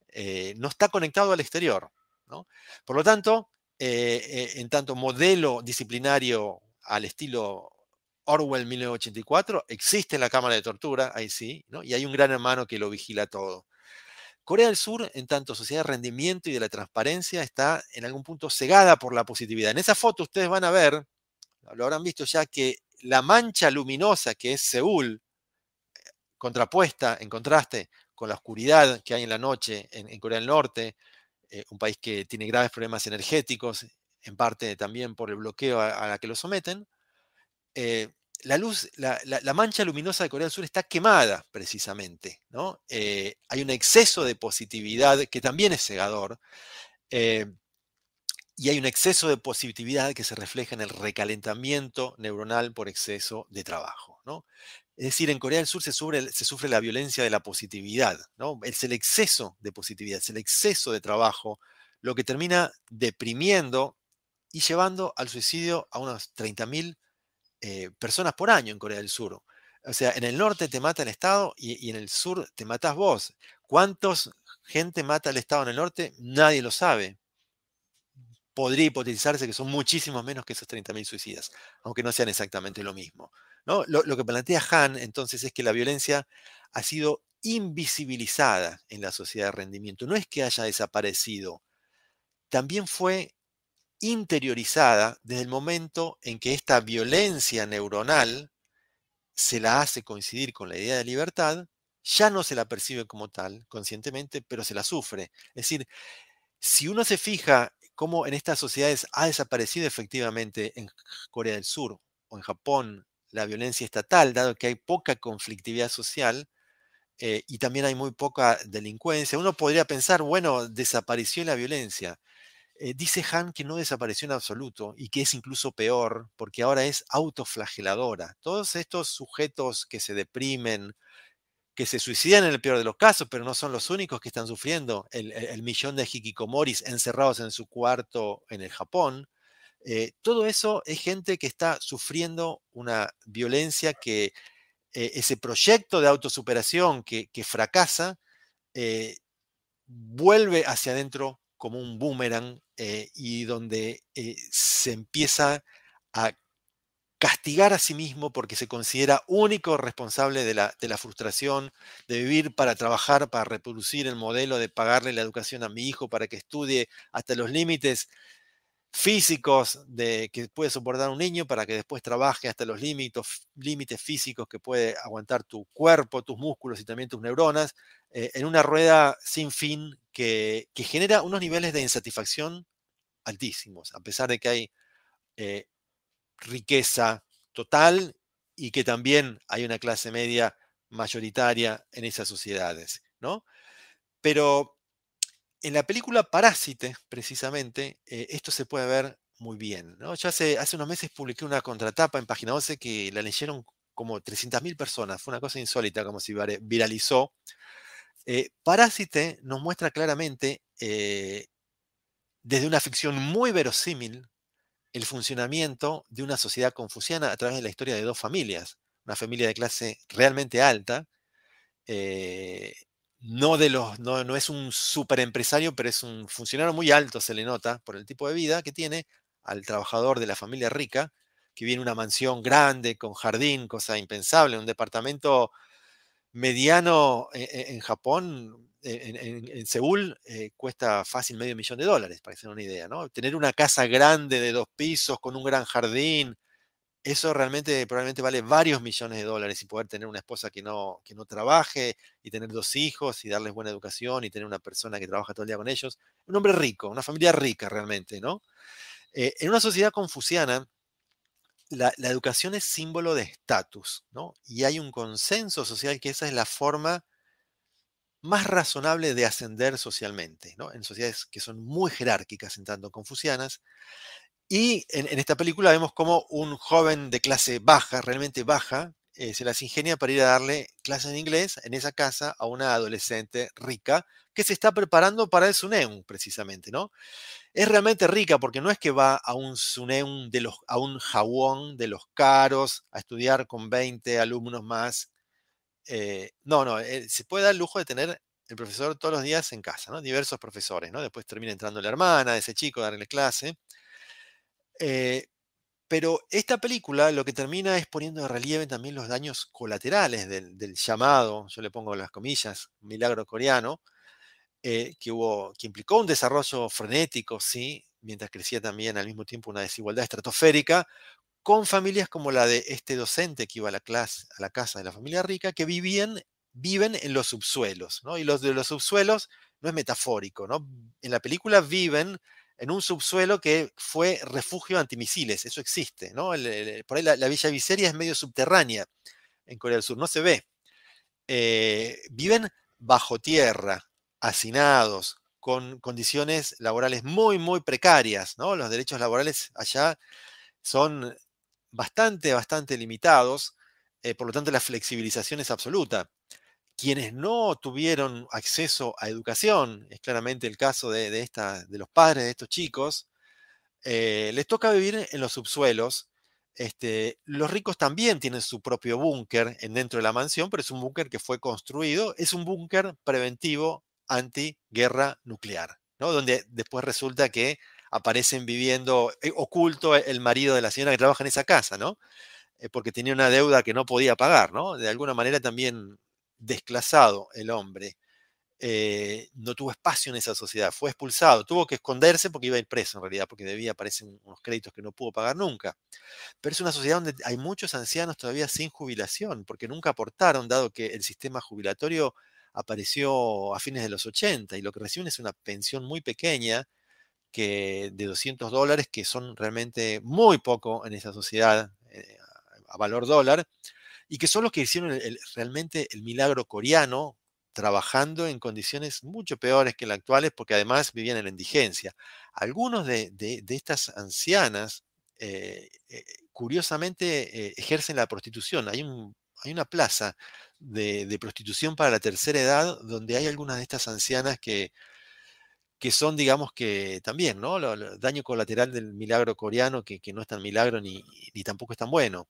Eh, no está conectado al exterior. Por lo tanto, eh, eh, en tanto modelo disciplinario al estilo Orwell 1984, existe la cámara de tortura, ahí sí, y hay un gran hermano que lo vigila todo. Corea del Sur, en tanto sociedad de rendimiento y de la transparencia, está en algún punto cegada por la positividad. En esa foto ustedes van a ver, lo habrán visto ya, que la mancha luminosa que es Seúl, contrapuesta, en contraste con la oscuridad que hay en la noche en, Corea del Norte, eh, un país que tiene graves problemas energéticos, en parte también por el bloqueo a la que lo someten, eh, la luz, la, mancha luminosa de Corea del Sur está quemada precisamente, ¿no? Eh, hay un exceso de positividad que también es cegador, eh, y hay un exceso de positividad que se refleja en el recalentamiento neuronal por exceso de trabajo, ¿no? Es decir, en Corea del Sur se sufre, la violencia de la positividad, ¿no? Es el exceso de positividad, es el exceso de trabajo lo que termina deprimiendo y llevando al suicidio a unos 30.000 eh, personas por año en Corea del Sur. O sea, en el norte te mata el Estado y, en el sur te matas vos. ¿Cuántos gente mata el Estado en el norte? Nadie lo sabe. Podría hipotetizarse que son muchísimos menos que esos 30.000 suicidas, aunque no sean exactamente lo mismo. ¿no? Lo, lo que plantea Han entonces es que la violencia ha sido invisibilizada en la sociedad de rendimiento. No es que haya desaparecido, también fue interiorizada desde el momento en que esta violencia neuronal se la hace coincidir con la idea de libertad, ya no se la percibe como tal conscientemente, pero se la sufre. Es decir, si uno se fija cómo en estas sociedades ha desaparecido efectivamente en Corea del Sur o en Japón la violencia estatal, dado que hay poca conflictividad social eh, y también hay muy poca delincuencia, uno podría pensar, bueno, desapareció la violencia. Eh, dice Han que no desapareció en absoluto y que es incluso peor porque ahora es autoflageladora. Todos estos sujetos que se deprimen, que se suicidan en el peor de los casos, pero no son los únicos que están sufriendo. El, millón de hikikomoris encerrados en su cuarto en el Japón, Eh, todo eso es gente que está sufriendo una violencia que eh, ese proyecto de autosuperación que, que fracasa vuelve hacia adentro como un boomerang y donde se empieza a castigar a sí mismo porque se considera único responsable de la, de la, frustración, de vivir para trabajar, para reproducir el modelo de pagarle la educación a mi hijo para que estudie hasta los límites físicos de, que puede soportar un niño para que después trabaje hasta los límites, físicos que puede aguantar tu cuerpo, tus músculos y también tus neuronas, eh, en una rueda sin fin que, genera unos niveles de insatisfacción altísimos, a pesar de que hay eh, riqueza total y que también hay una clase media mayoritaria en esas sociedades, ¿no? Pero en la película Parásite, precisamente, eh, esto se puede ver muy bien. ¿no? Yo hace, unos meses publiqué una contratapa en página 12 que la leyeron como 300.000 personas. Fue una cosa insólita, como si viralizó. Eh, Parásite nos muestra claramente, eh, desde una ficción muy verosímil, el funcionamiento de una sociedad confuciana a través de la historia de dos familias. Una familia de clase realmente alta, no, de los, no, no es un super empresario, pero es un funcionario muy alto, se le nota, por el tipo de vida que tiene, al trabajador de la familia rica, que viene una mansión grande, con jardín, cosa impensable, un departamento mediano e, e, en, Japón, en, Seúl, eh, cuesta fácil medio millón de dólares, para que una idea, ¿no? Tener una casa grande de dos pisos, con un gran jardín, eso realmente probablemente vale varios millones de dólares y poder tener una esposa que no, que no trabaje y tener dos hijos y darles buena educación y tener una persona que trabaja todo el día con ellos. Un hombre rico, una familia rica realmente, ¿no? Eh, en una sociedad confuciana, la, la educación es símbolo de estatus, ¿no? Y hay un consenso social que esa es la forma más razonable de ascender socialmente, ¿no? En sociedades que son muy jerárquicas, en tanto confucianas, y en, esta película vemos como un joven de clase baja, realmente baja, eh, se las ingenia para ir a darle clases de inglés en esa casa a una adolescente rica que se está preparando para el Suneum, precisamente, ¿no? Es realmente rica porque no es que va a un Suneum, de los, a un jawón de los caros, a estudiar con 20 alumnos más. Eh, no, no, eh, se puede dar el lujo de tener el profesor todos los días en casa, ¿no? Diversos profesores, ¿no? Después termina entrando la hermana de ese chico a darle clase. Eh, pero esta película lo que termina es poniendo de relieve también los daños colaterales del, llamado, yo le pongo las comillas, milagro coreano, eh, que, hubo, que implicó un desarrollo frenético, sí, mientras crecía también al mismo tiempo una desigualdad estratosférica, con familias como la de este docente que iba a la, clase, a la casa de la familia rica, que vivían, viven en los subsuelos, ¿no? Y los de los subsuelos no es metafórico, ¿no? En la película viven en un subsuelo que fue refugio antimisiles. Eso existe, ¿no? por ahí la, Villa Viseria es medio subterránea en Corea del Sur, no se ve. Eh, viven bajo tierra, hacinados, con condiciones laborales muy, muy precarias, ¿no? Los derechos laborales allá son bastante, bastante limitados, eh, por lo tanto la flexibilización es absoluta quienes no tuvieron acceso a educación, es claramente el caso de, los padres de estos chicos, eh, les toca vivir en los subsuelos. Este, los ricos también tienen su propio búnker dentro de la mansión, pero es un búnker que fue construido, es un búnker preventivo anti-guerra nuclear, donde después resulta que aparecen viviendo eh, oculto el marido de la señora que trabaja en esa casa, ¿no? Eh, porque tenía una deuda que no podía pagar, ¿no? De alguna manera también desclasado el hombre. Eh, no tuvo espacio en esa sociedad, fue expulsado, tuvo que esconderse porque iba a ir preso en realidad, porque debía aparecer unos créditos que no pudo pagar nunca. Pero es una sociedad donde hay muchos ancianos todavía sin jubilación, porque nunca aportaron, dado que el sistema jubilatorio apareció a fines de los 80 y lo que reciben es una pensión muy pequeña que de 200 dólares, que son realmente muy poco en esa sociedad eh, a valor dólar y que son los que hicieron realmente el milagro coreano, trabajando en condiciones mucho peores que las actuales, porque además vivían en la indigencia. Algunos de, estas ancianas, eh, eh, curiosamente, eh, ejercen la prostitución. Hay, hay una plaza de, prostitución para la tercera edad donde hay algunas de estas ancianas que, que son, digamos que también, ¿no? Lo, lo- daño colateral del milagro coreano, que, no es tan milagro ni, ni tampoco es tan bueno.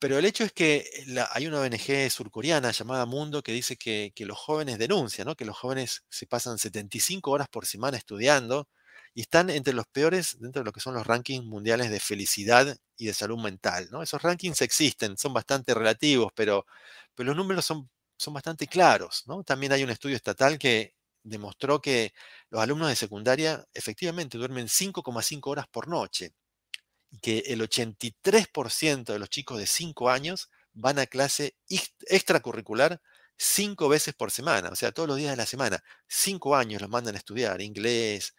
Pero el hecho es que la- hay una ONG surcoreana llamada Mundo que dice que, los jóvenes denuncian, ¿no? Que los jóvenes se pasan 75 horas por semana estudiando y están entre los peores dentro de lo que son los rankings mundiales de felicidad y de salud mental, ¿no? Esos rankings existen, son bastante relativos, pero, los números son, bastante claros, ¿no? También hay un estudio estatal que demostró que los alumnos de secundaria efectivamente duermen 5,5 horas por noche que el 83% de los chicos de 5 años van a clase ex- extracurricular cinco veces por semana, o sea, todos los días de la semana. Cinco años los mandan a estudiar inglés,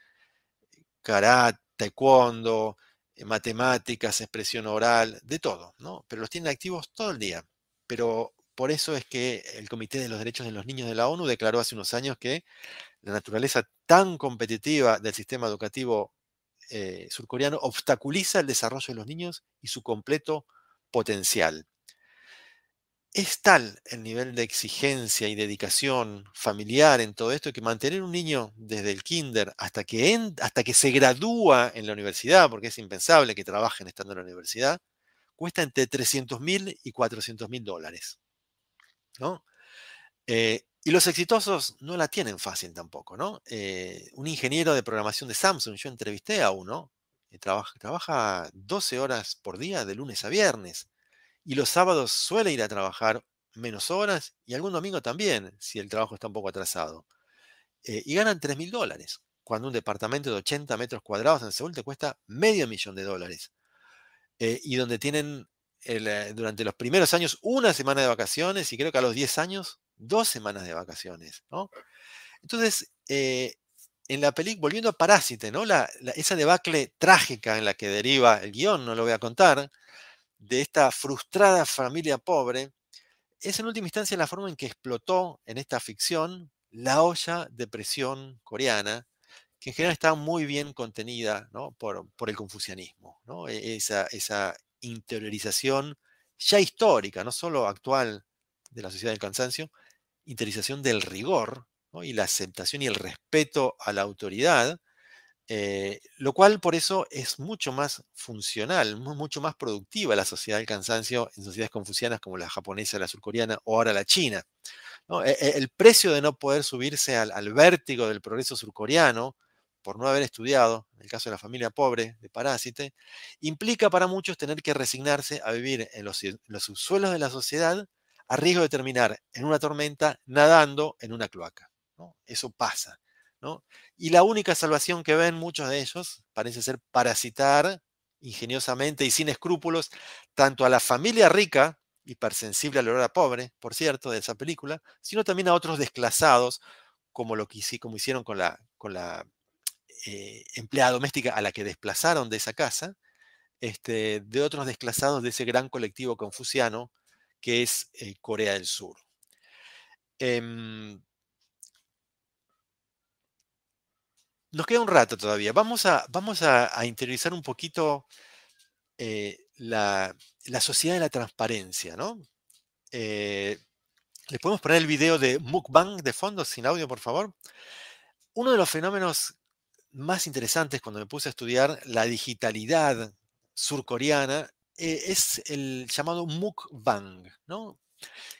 karate, taekwondo, eh, matemáticas, expresión oral, de todo, ¿no? Pero los tienen activos todo el día. Pero por eso es que el Comité de los Derechos de los Niños de la ONU declaró hace unos años que la naturaleza tan competitiva del sistema educativo eh, surcoreano obstaculiza el desarrollo de los niños y su completo potencial. Es tal el nivel de exigencia y dedicación familiar en todo esto que mantener un niño desde el kinder hasta que, hasta que se gradúa en la universidad, porque es impensable que trabajen estando en la universidad, cuesta entre 300 mil y 400 mil dólares. ¿no? Eh, y los exitosos no la tienen fácil tampoco, ¿no? Eh, un ingeniero de programación de Samsung, yo entrevisté a uno, que trabaja, trabaja 12 horas por día de lunes a viernes, y los sábados suele ir a trabajar menos horas y algún domingo también, si el trabajo está un poco atrasado. Eh, y ganan 3 mil dólares, cuando un departamento de 80 metros cuadrados en Seúl te cuesta medio millón de dólares eh, y donde tienen eh, durante los primeros años una semana de vacaciones y creo que a los 10 años dos semanas de vacaciones, ¿no? Entonces, eh, en la película, volviendo a Parásite, ¿no? La- esa debacle trágica en la que deriva el guion, no lo voy a contar, de esta frustrada familia pobre, es en última instancia la forma en que explotó en esta ficción la olla de presión coreana, que en general está muy bien contenida ¿no? por, por el confucianismo, ¿no? E- esa, esa interiorización ya histórica, no solo actual de la sociedad del cansancio, interiorización del rigor y la aceptación y el respeto a la autoridad, eh, lo cual por eso es mucho más funcional, mu- mucho más productiva la sociedad del cansancio en sociedades confucianas como la japonesa, la surcoreana o ahora la china. E- e- El precio de no poder subirse al, vértigo del progreso surcoreano por no haber estudiado, en el caso de la familia pobre de Parásite, implica para muchos tener que resignarse a vivir en los subsuelos de la sociedad a riesgo de terminar en una tormenta nadando en una cloaca. Eso pasa. ¿no? Y la única salvación que ven muchos de ellos parece ser parasitar ingeniosamente y sin escrúpulos tanto a la familia rica, hipersensible al olor a pobre, por cierto, de esa película, sino también a otros desclasados, como lo que como hicieron con la, con la eh, empleada doméstica a la que desplazaron de esa casa, este, de otros desclasados de ese gran colectivo confuciano que es eh, Corea del Sur. Em, nos queda un rato todavía. Vamos a, vamos a, interiorizar un poquito eh, la, la sociedad de la transparencia, ¿no? Eh, ¿Le podemos poner el video de Mukbang de fondo, sin audio, por favor? Uno de los fenómenos más interesantes cuando me puse a estudiar la digitalidad surcoreana eh, es el llamado mukbang, ¿no?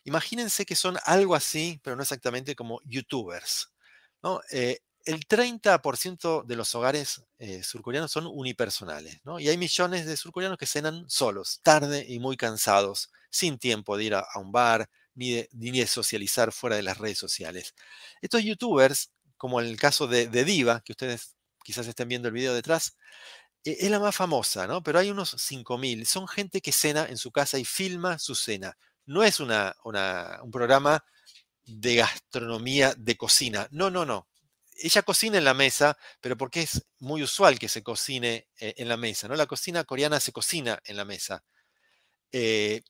Imagínense que son algo así, pero no exactamente como youtubers, ¿no? Eh, el 30% de los hogares eh, surcoreanos son unipersonales, ¿no? Y hay millones de surcoreanos que cenan solos, tarde y muy cansados, sin tiempo de ir a, un bar, ni de, socializar fuera de las redes sociales. Estos youtubers, como en el caso de, de Diva, que ustedes quizás estén viendo el video detrás, es la más famosa, ¿no? Pero hay unos 5.000. Son gente que cena en su casa y filma su cena. No es una, una- un programa de gastronomía, de cocina. No, no, no. Ella cocina en la mesa, pero porque es muy usual que se cocine eh, en la mesa, ¿no? La cocina coreana se cocina en la mesa. Eh,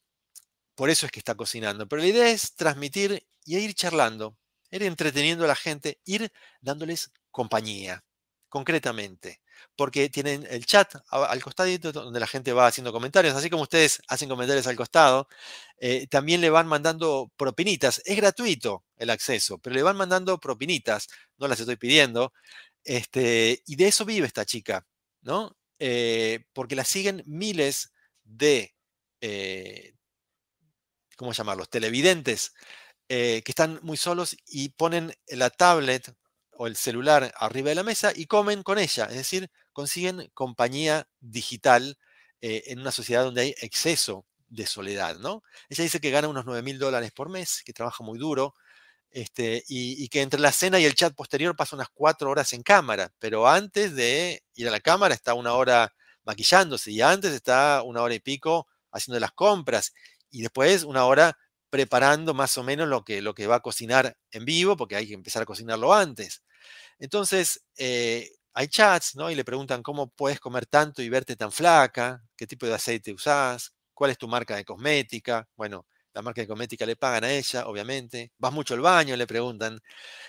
por eso es que está cocinando. Pero la idea es transmitir y ir charlando, ir entreteniendo a la gente, ir dándoles compañía, concretamente. porque tienen el chat al costadito donde la gente va haciendo comentarios, así como ustedes hacen comentarios al costado, eh, también le van mandando propinitas. Es gratuito el acceso, pero le van mandando propinitas, no las estoy pidiendo, este, y de eso vive esta chica, ¿no? Eh, porque la siguen miles de, eh, ¿cómo llamarlos? Televidentes que están muy solos y ponen la tablet el celular arriba de la mesa y comen con ella, es decir, consiguen compañía digital eh, en una sociedad donde hay exceso de soledad, ¿no? Ella dice que gana unos 9 mil dólares por mes, que trabaja muy duro, este, y, que entre la cena y el chat posterior pasa unas cuatro horas en cámara, pero antes de ir a la cámara está una hora maquillándose y antes está una hora y pico haciendo las compras y después una hora preparando más o menos lo que, lo que va a cocinar en vivo, porque hay que empezar a cocinarlo antes. Entonces, eh, hay chats, ¿no? Y le preguntan cómo puedes comer tanto y verte tan flaca, qué tipo de aceite usás, cuál es tu marca de cosmética. Bueno, la marca de cosmética le pagan a ella, obviamente. ¿Vas mucho al baño? Le preguntan.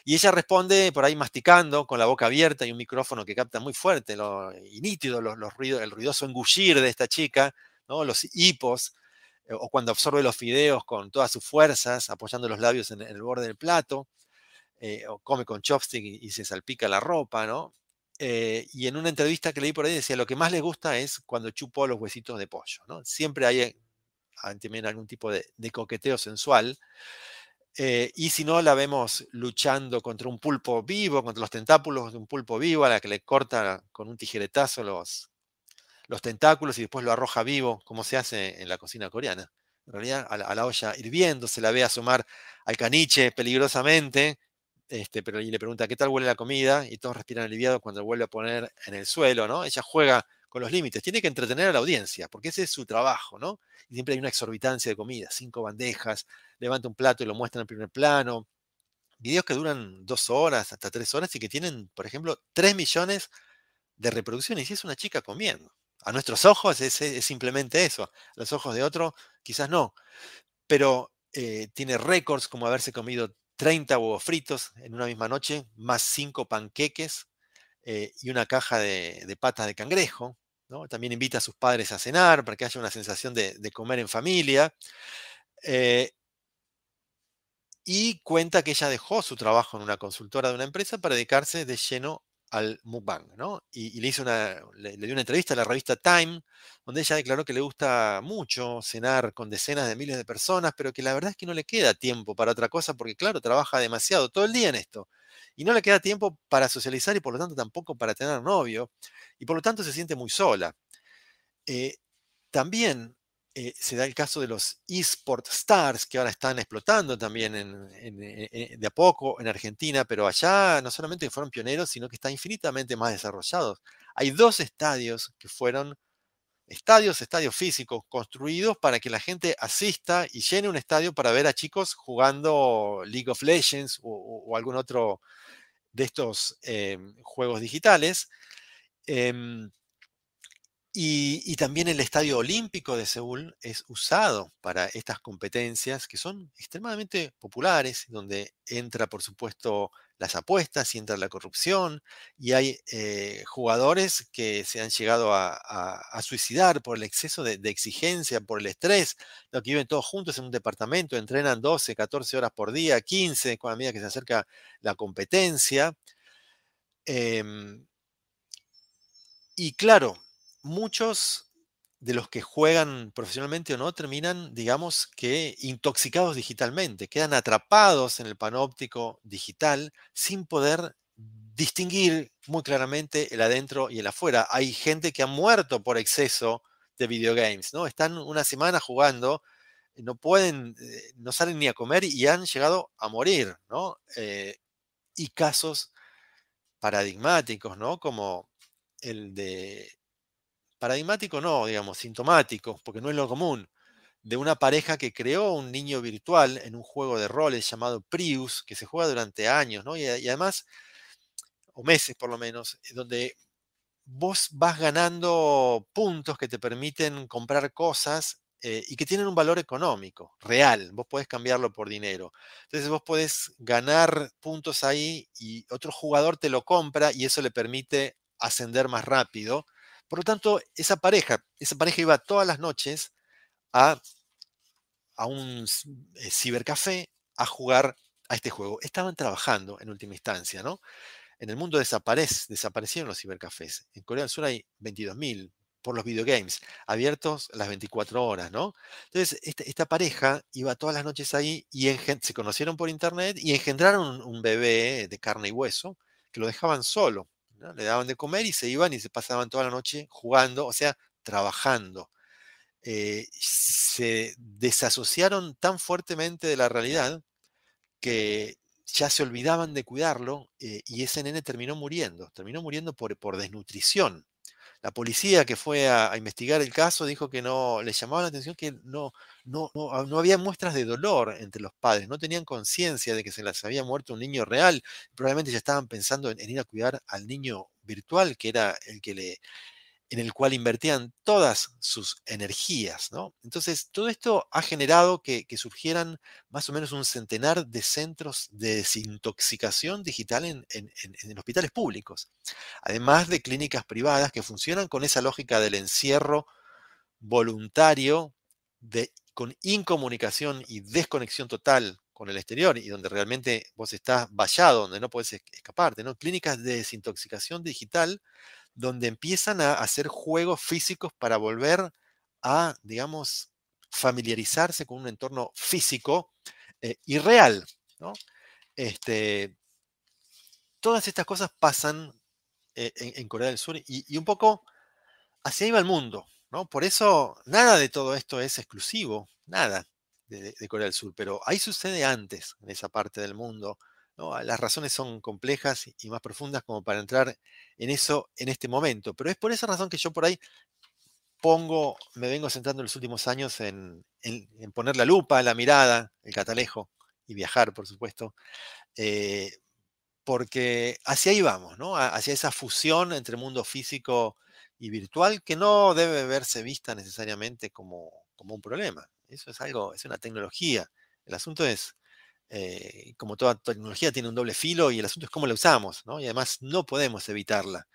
Y ella responde por ahí masticando, con la boca abierta y un micrófono que capta muy fuerte lo, y nítido los, ruidos, el ruidoso engullir de esta chica, los hipos, eh, o cuando absorbe los fideos con todas sus fuerzas, apoyando los labios en, el borde del plato, eh, o come con chopstick y, se salpica la ropa, ¿no? Eh, y en una entrevista que leí por ahí decía, lo que más le gusta es cuando chupo los huesitos de pollo, ¿no? Siempre hay también algún tipo de, coqueteo sensual. y si no, la vemos luchando contra un pulpo vivo, contra los tentáculos de un pulpo vivo, a la que le corta con un tijeretazo los, los tentáculos y después lo arroja vivo, como se hace en la cocina coreana. En realidad, a la, olla hirviendo, se la ve asomar al caniche peligrosamente, este, pero le pregunta qué tal huele la comida y todos respiran aliviados cuando vuelve a poner en el suelo, ¿no? Ella juega con los límites, tiene que entretener a la audiencia, porque ese es su trabajo, ¿no? Y siempre hay una exorbitancia de comida, cinco bandejas, levanta un plato y lo muestra en primer plano. Videos que duran dos horas, hasta tres horas y que tienen, por ejemplo, tres millones de reproducciones y es una chica comiendo. A nuestros ojos es, simplemente eso. A los ojos de otro, quizás no. Pero eh, tiene récords como haberse comido 30 huevos fritos en una misma noche, más 5 panqueques eh, y una caja de, patas de cangrejo. También invita a sus padres a cenar para que haya una sensación de, comer en familia. Eh, y cuenta que ella dejó su trabajo en una consultora de una empresa para dedicarse de lleno al mukbang, ¿no? Y, le, hizo una, le, dio una entrevista a la revista Time, donde ella declaró que le gusta mucho cenar con decenas de miles de personas, pero que la verdad es que no le queda tiempo para otra cosa, porque claro, trabaja demasiado todo el día en esto. Y no le queda tiempo para socializar y por lo tanto tampoco para tener novio, y por lo tanto se siente muy sola. Eh, también eh, se da el caso de los eSport Stars, que ahora están explotando también eh, eh, de a poco en Argentina, pero allá no solamente fueron pioneros, sino que están infinitamente más desarrollados. Hay dos estadios que fueron estadios, estadios físicos, construidos para que la gente asista y llene un estadio para ver a chicos jugando League of Legends o, algún otro de estos juegos digitales. Em, y, también el Estadio Olímpico de Seúl es usado para estas competencias que son extremadamente populares, donde entra, por supuesto, las apuestas y entra la corrupción, y hay eh, jugadores que se han llegado a, suicidar por el exceso de, exigencia, por el estrés, lo que viven todos juntos en un departamento, entrenan 12, 14 horas por día, 15, con la medida que se acerca la competencia. Em, y claro, muchos de los que juegan profesionalmente o no terminan, digamos que, intoxicados digitalmente, quedan atrapados en el panóptico digital sin poder distinguir muy claramente el adentro y el afuera. Hay gente que ha muerto por exceso de videogames, ¿no? Están una semana jugando, no pueden, eh, no salen ni a comer y han llegado a morir, ¿no? Eh, y casos paradigmáticos, ¿no? Como el de paradigmático no, digamos, sintomático, porque no es lo común, de una pareja que creó un niño virtual en un juego de roles llamado Prius, que se juega durante años, ¿no? Y, además, o meses por lo menos, eh, donde vos vas ganando puntos que te permiten comprar cosas eh, y que tienen un valor económico, real. Vos podés cambiarlo por dinero. Entonces vos podés ganar puntos ahí y otro jugador te lo compra y eso le permite ascender más rápido. Por lo tanto, esa pareja, esa pareja iba todas las noches a, a un eh, cibercafé a jugar a este juego. Estaban trabajando en última instancia, ¿no? En el mundo desaparece, desaparecieron los cibercafés. En Corea del Sur hay 22.000 por los videogames, abiertos las 24 horas, ¿no? Entonces, esta, esta pareja iba todas las noches ahí y se conocieron por internet y engendraron un, bebé de carne y hueso que lo dejaban solo. Le daban de comer y se iban y se pasaban toda la noche jugando, o sea, trabajando. Eh, se desasociaron tan fuertemente de la realidad que ya se olvidaban de cuidarlo eh, y ese nene terminó muriendo, terminó muriendo por, por desnutrición. La policía que fue a, investigar el caso dijo que no, le llamaba la atención que no, no, ah, no, había muestras de dolor entre los padres, no tenían conciencia de que se les había muerto un niño real, probablemente ya estaban pensando en ir a cuidar al niño virtual, que era el que le, en el cual invertían todas sus energías. ¿no? Entonces, todo esto ha generado que, surgieran más o menos un centenar de centros de desintoxicación digital en, hospitales públicos, además de clínicas privadas que funcionan con esa lógica del encierro voluntario, de, con incomunicación y desconexión total con el exterior y donde realmente vos estás vallado, donde no puedes escaparte, ¿no? Clínicas de desintoxicación digital donde empiezan a hacer juegos físicos para volver a, digamos, familiarizarse con un entorno físico eh, y real. Este, todas estas cosas pasan eh, en, Corea del Sur y, un poco así iba el mundo. ¿No? Por eso nada de todo esto es exclusivo, nada de, Corea del Sur, pero ahí sucede antes en esa parte del mundo. Las razones son complejas y más profundas como para entrar en eso en este momento, pero es por esa razón que yo por ahí pongo, me vengo centrando en los últimos años en, poner la lupa, la mirada, el catalejo y viajar, por supuesto, eh, porque hacia ahí vamos, hacia esa fusión entre mundo físico y virtual que no debe verse vista necesariamente como, como un problema. Eso es algo, es una tecnología. El asunto es eh, como toda tecnología, tiene un doble filo y el asunto es cómo la usamos, ¿no? Y además no podemos evitarla.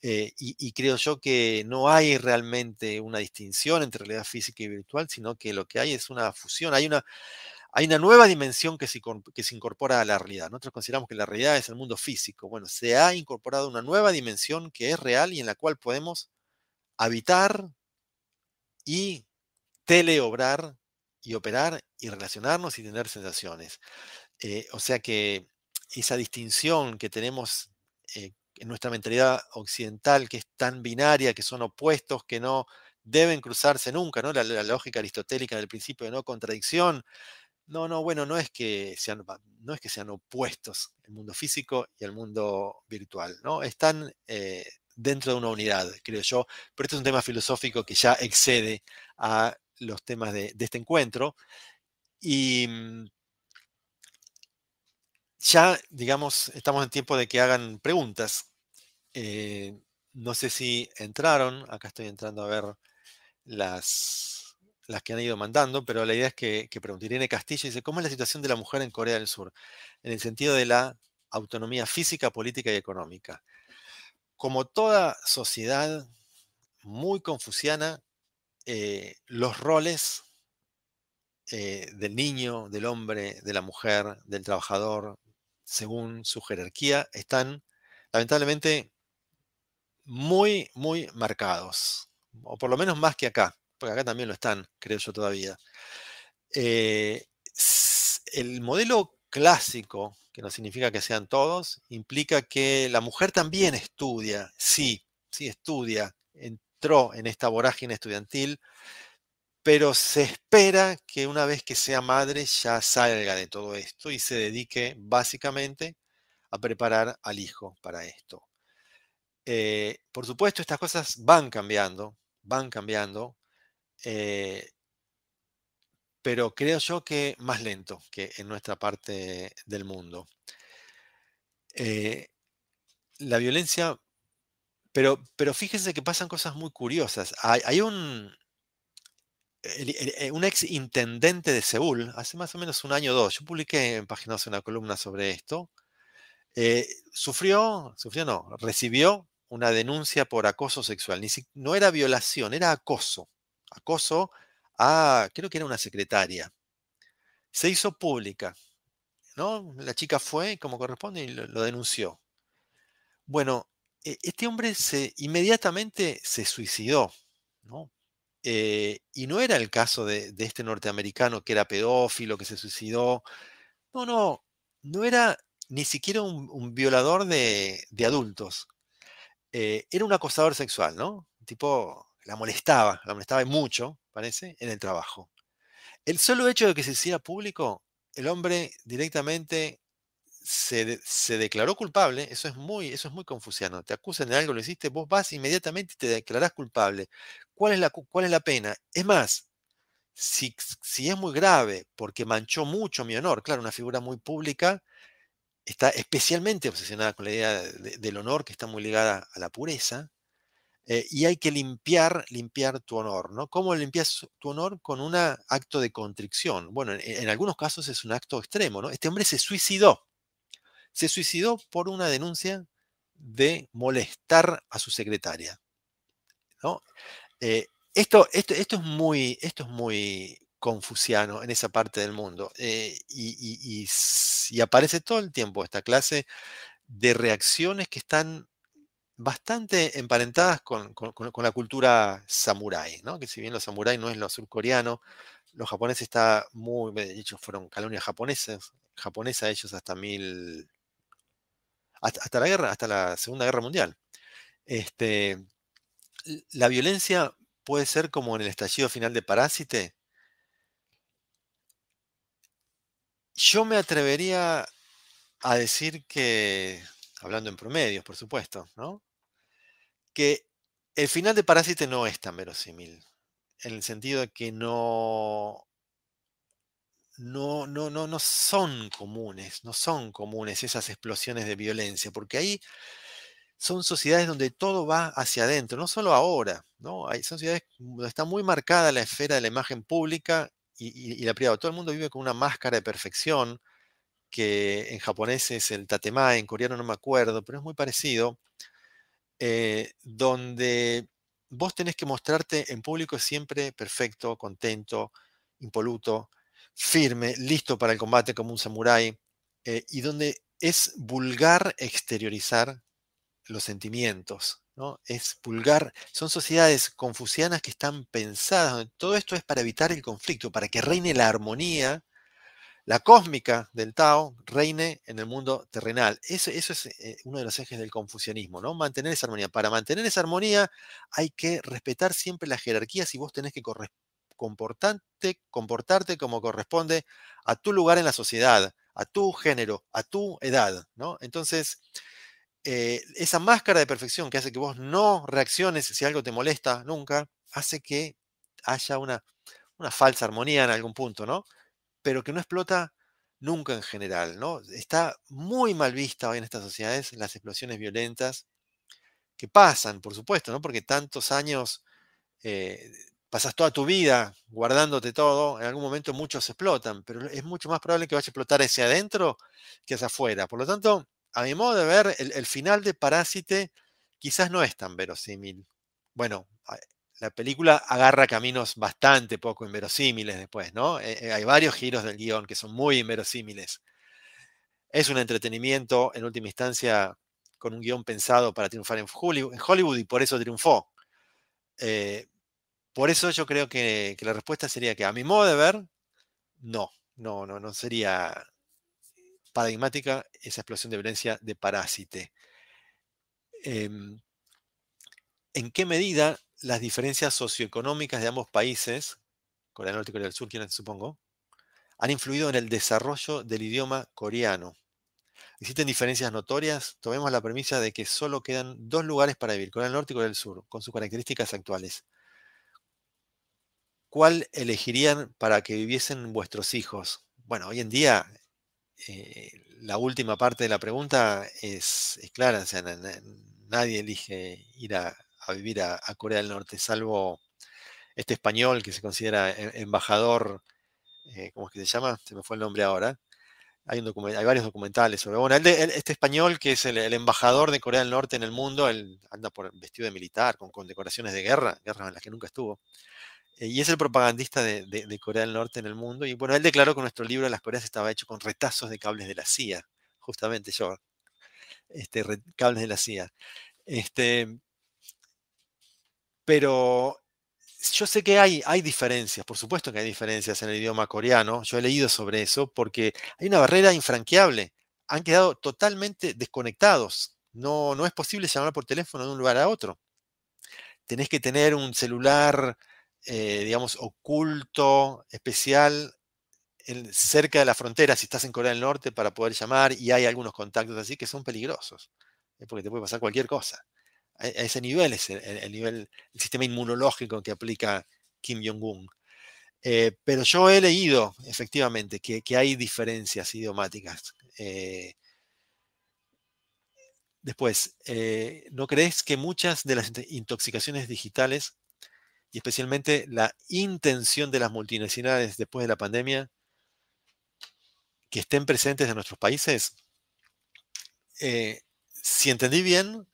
Eh, y, creo yo que no hay realmente una distinción entre realidad física y virtual, sino que lo que hay es una fusión, hay una, hay una nueva dimensión que se, incorpora a la realidad. Nosotros consideramos que la realidad es el mundo físico. Bueno, se ha incorporado una nueva dimensión que es real y en la cual podemos habitar y teleobrar y operar y relacionarnos y tener sensaciones. Eh, o sea que esa distinción que tenemos eh, en nuestra mentalidad occidental, que es tan binaria, que son opuestos, que no deben cruzarse nunca, ¿no? La, lógica aristotélica del principio de no contradicción. No, no, bueno, no es que sean, no es que sean opuestos el mundo físico y el mundo virtual, ¿no? Están eh, dentro de una unidad, creo yo. Pero este es un tema filosófico que ya excede a los temas de, este encuentro. Y mm, ya, digamos, estamos en tiempo de que hagan preguntas. Eh, no sé si entraron, acá estoy entrando a ver las, las que han ido mandando, pero la idea es que, que pregunte. Irene Castillo dice, ¿cómo es la situación de la mujer en Corea del Sur? En el sentido de la autonomía física, política y económica. Como toda sociedad muy confuciana, eh, los roles eh, del niño, del hombre, de la mujer, del trabajador, según su jerarquía, están lamentablemente muy, muy marcados, o por lo menos más que acá, porque acá también lo están, creo yo todavía. Eh, el modelo clásico, que no significa que sean todos, implica que la mujer también estudia, sí, sí estudia, entró en esta vorágine estudiantil, pero se espera que una vez que sea madre ya salga de todo esto y se dedique básicamente a preparar al hijo para esto. Eh, por supuesto, estas cosas van cambiando, van cambiando, eh, pero creo yo que más lento que en nuestra parte del mundo. Eh, la violencia pero, pero fíjense que pasan cosas muy curiosas. Hay, un, un ex intendente de Seúl, hace más o menos un año o dos, yo publiqué en Páginas una columna sobre esto, eh, sufrió, sufrió no, recibió una denuncia por acoso sexual. Ni no era violación, era acoso. Acoso a, creo que era una secretaria. Se hizo pública. ¿no? La chica fue como corresponde y lo, denunció. Bueno, e, este hombre se, inmediatamente se suicidó. ¿no? Eh, y no era el caso de, este norteamericano que era pedófilo, que se suicidó. No, no, no era ni siquiera un, violador de, adultos. Eh, era un acosador sexual, ¿no? Tipo, la molestaba, la molestaba mucho, parece, en el trabajo. El solo hecho de que se hiciera público, el hombre directamente se, declaró culpable, eso es, muy, eso es muy confuciano. Te acusan de algo, lo hiciste, vos vas inmediatamente y te declarás culpable. ¿Cuál es la, cuál es la pena? Es más, si, si, es muy grave porque manchó mucho mi honor, claro, una figura muy pública está especialmente obsesionada con la idea del honor que está muy ligada a la pureza, eh, y hay que limpiar, limpiar tu honor, ¿no? ¿Cómo limpias tu honor? Con un acto de contrición. Bueno, en, algunos casos es un acto extremo, ¿no? Este hombre se suicidó se suicidó por una denuncia de molestar a su secretaria. Eh, esto, esto, esto, es muy, esto es muy confuciano en esa parte del mundo eh, y, aparece todo el tiempo esta clase de reacciones que están bastante emparentadas con, la cultura samurái, ¿no? que si bien los samuráis no es lo surcoreano, los japoneses está muy, de hecho fueron colonias japonesas, japonesa ellos hasta mil, hasta, la guerra, hasta la Segunda Guerra Mundial. Este, la violencia puede ser como en el estallido final de Parásite. Yo me atrevería a decir que, hablando en promedios, por supuesto, ¿no? Que el final de Parásite no es tan verosímil, en el sentido de que no, no, no, no, no son comunes, no son comunes esas explosiones de violencia, porque ahí son sociedades donde todo va hacia adentro, no solo ahora, ¿no? Hay, son sociedades donde está muy marcada la esfera de la imagen pública y, la privada. Todo el mundo vive con una máscara de perfección, que en japonés es el tatema, en coreano no me acuerdo, pero es muy parecido, eh, donde vos tenés que mostrarte en público siempre perfecto, contento, impoluto, firme, listo para el combate como un samurái, eh, y donde es vulgar exteriorizar los sentimientos, ¿no? Es vulgar, son sociedades confucianas que están pensadas, todo esto es para evitar el conflicto, para que reine la armonía, la cósmica del Tao reine en el mundo terrenal. Eso, eso es eh, uno de los ejes del confucianismo, ¿no? Mantener esa armonía. Para mantener esa armonía hay que respetar siempre las jerarquías y vos tenés que comportarte, comportarte como corresponde a tu lugar en la sociedad, a tu género, a tu edad, ¿no? Entonces, eh, esa máscara de perfección que hace que vos no reacciones si algo te molesta nunca, hace que haya una, una falsa armonía en algún punto, ¿no? Pero que no explota nunca en general, ¿no? Está muy mal vista hoy en estas sociedades las explosiones violentas que pasan, por supuesto, ¿no? Porque tantos años eh, pasas toda tu vida guardándote todo, en algún momento muchos explotan, pero es mucho más probable que vaya a explotar hacia adentro que hacia afuera. Por lo tanto, a mi modo de ver, el, final de Parásite quizás no es tan verosímil. Bueno, la película agarra caminos bastante poco inverosímiles después, ¿no? Eh, eh, hay varios giros del guion que son muy inverosímiles. Es un entretenimiento, en última instancia, con un guion pensado para triunfar en Hollywood, y por eso triunfó. Eh, por eso yo creo que, la respuesta sería que a mi modo de ver, no, no, no, no sería paradigmática esa explosión de violencia de parásite. Em, ¿En qué medida las diferencias socioeconómicas de ambos países, Corea del Norte y Corea del Sur, supongo, han influido en el desarrollo del idioma coreano? ¿Existen diferencias notorias? Tomemos la premisa de que solo quedan dos lugares para vivir, Corea del Norte y Corea del Sur, con sus características actuales. ¿cuál elegirían para que viviesen vuestros hijos? Bueno, hoy en día eh, la última parte de la pregunta es, clara, nadie elige ir a, vivir a, Corea del Norte, salvo este español que se considera e, embajador, eh, ¿cómo es que se llama? Se me fue el nombre ahora, Hay, hay varios documentales sobre. Bueno, este español que es el, embajador de Corea del Norte en el mundo, él anda por vestido de militar, con condecoraciones de guerra, guerras en las que nunca estuvo. Eh, y es el propagandista de, Corea del Norte en el mundo. Y bueno, él declaró que nuestro libro de las Coreas estaba hecho con retazos de cables de la CIA, justamente yo, este, cables de la CIA. Este, pero yo sé que hay, hay diferencias, por supuesto que hay diferencias en el idioma coreano, yo he leído sobre eso, porque hay una barrera infranqueable. Han quedado totalmente desconectados. No, no es posible llamar por teléfono de un lugar a otro. Tenés que tener un celular eh, digamos, oculto, especial, cerca de la frontera, si estás en Corea del Norte, para poder llamar, y hay algunos contactos así que son peligrosos, ¿eh? porque te puede pasar cualquier cosa. A, ese nivel es el, nivel, el sistema inmunológico que aplica Kim Jong-un. Eh, pero yo he leído, efectivamente, que, hay diferencias idiomáticas. después, ¿no crees que muchas de las intoxicaciones digitales y especialmente la intención de las multinacionales después de la pandemia que estén presentes en nuestros países, eh, si entendí bien,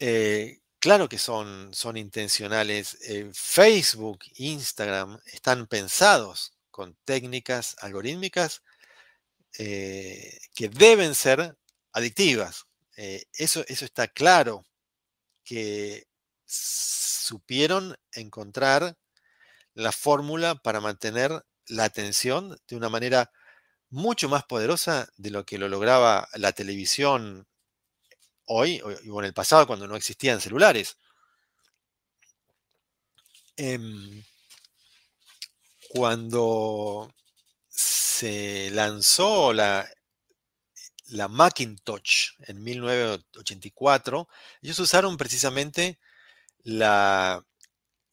eh, claro que son, son intencionales. Eh, Facebook, Instagram están pensados con técnicas algorítmicas que deben ser adictivas. eso, eso está claro que supieron encontrar la fórmula para mantener la atención de una manera mucho más poderosa de lo que lo lograba la televisión hoy o en el pasado cuando no existían celulares. Em, cuando se lanzó la, la Macintosh en 1984, ellos usaron precisamente la,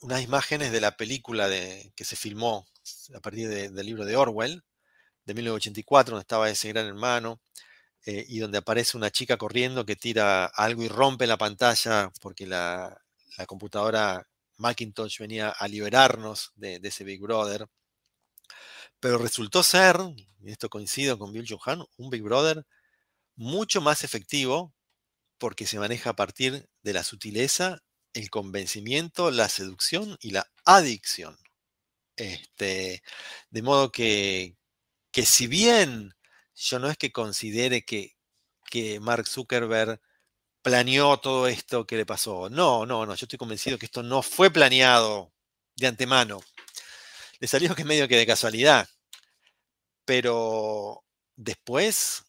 unas imágenes de la película de, que se filmó a partir del libro de Orwell, de 1984, donde estaba ese gran hermano, eh, y donde aparece una chica corriendo que tira algo y rompe la pantalla porque la, computadora Macintosh venía a liberarnos de, ese Big Brother. Pero resultó ser, y esto coincido con Bill Johan, un Big Brother mucho más efectivo porque se maneja a partir de la sutileza el convencimiento, la seducción y la adicción. Este, de modo que, que si bien yo no es que considere que, que Mark Zuckerberg planeó todo esto que le pasó. No, no, no, yo estoy convencido que esto no fue planeado de antemano. Le salió que medio que de casualidad. Pero después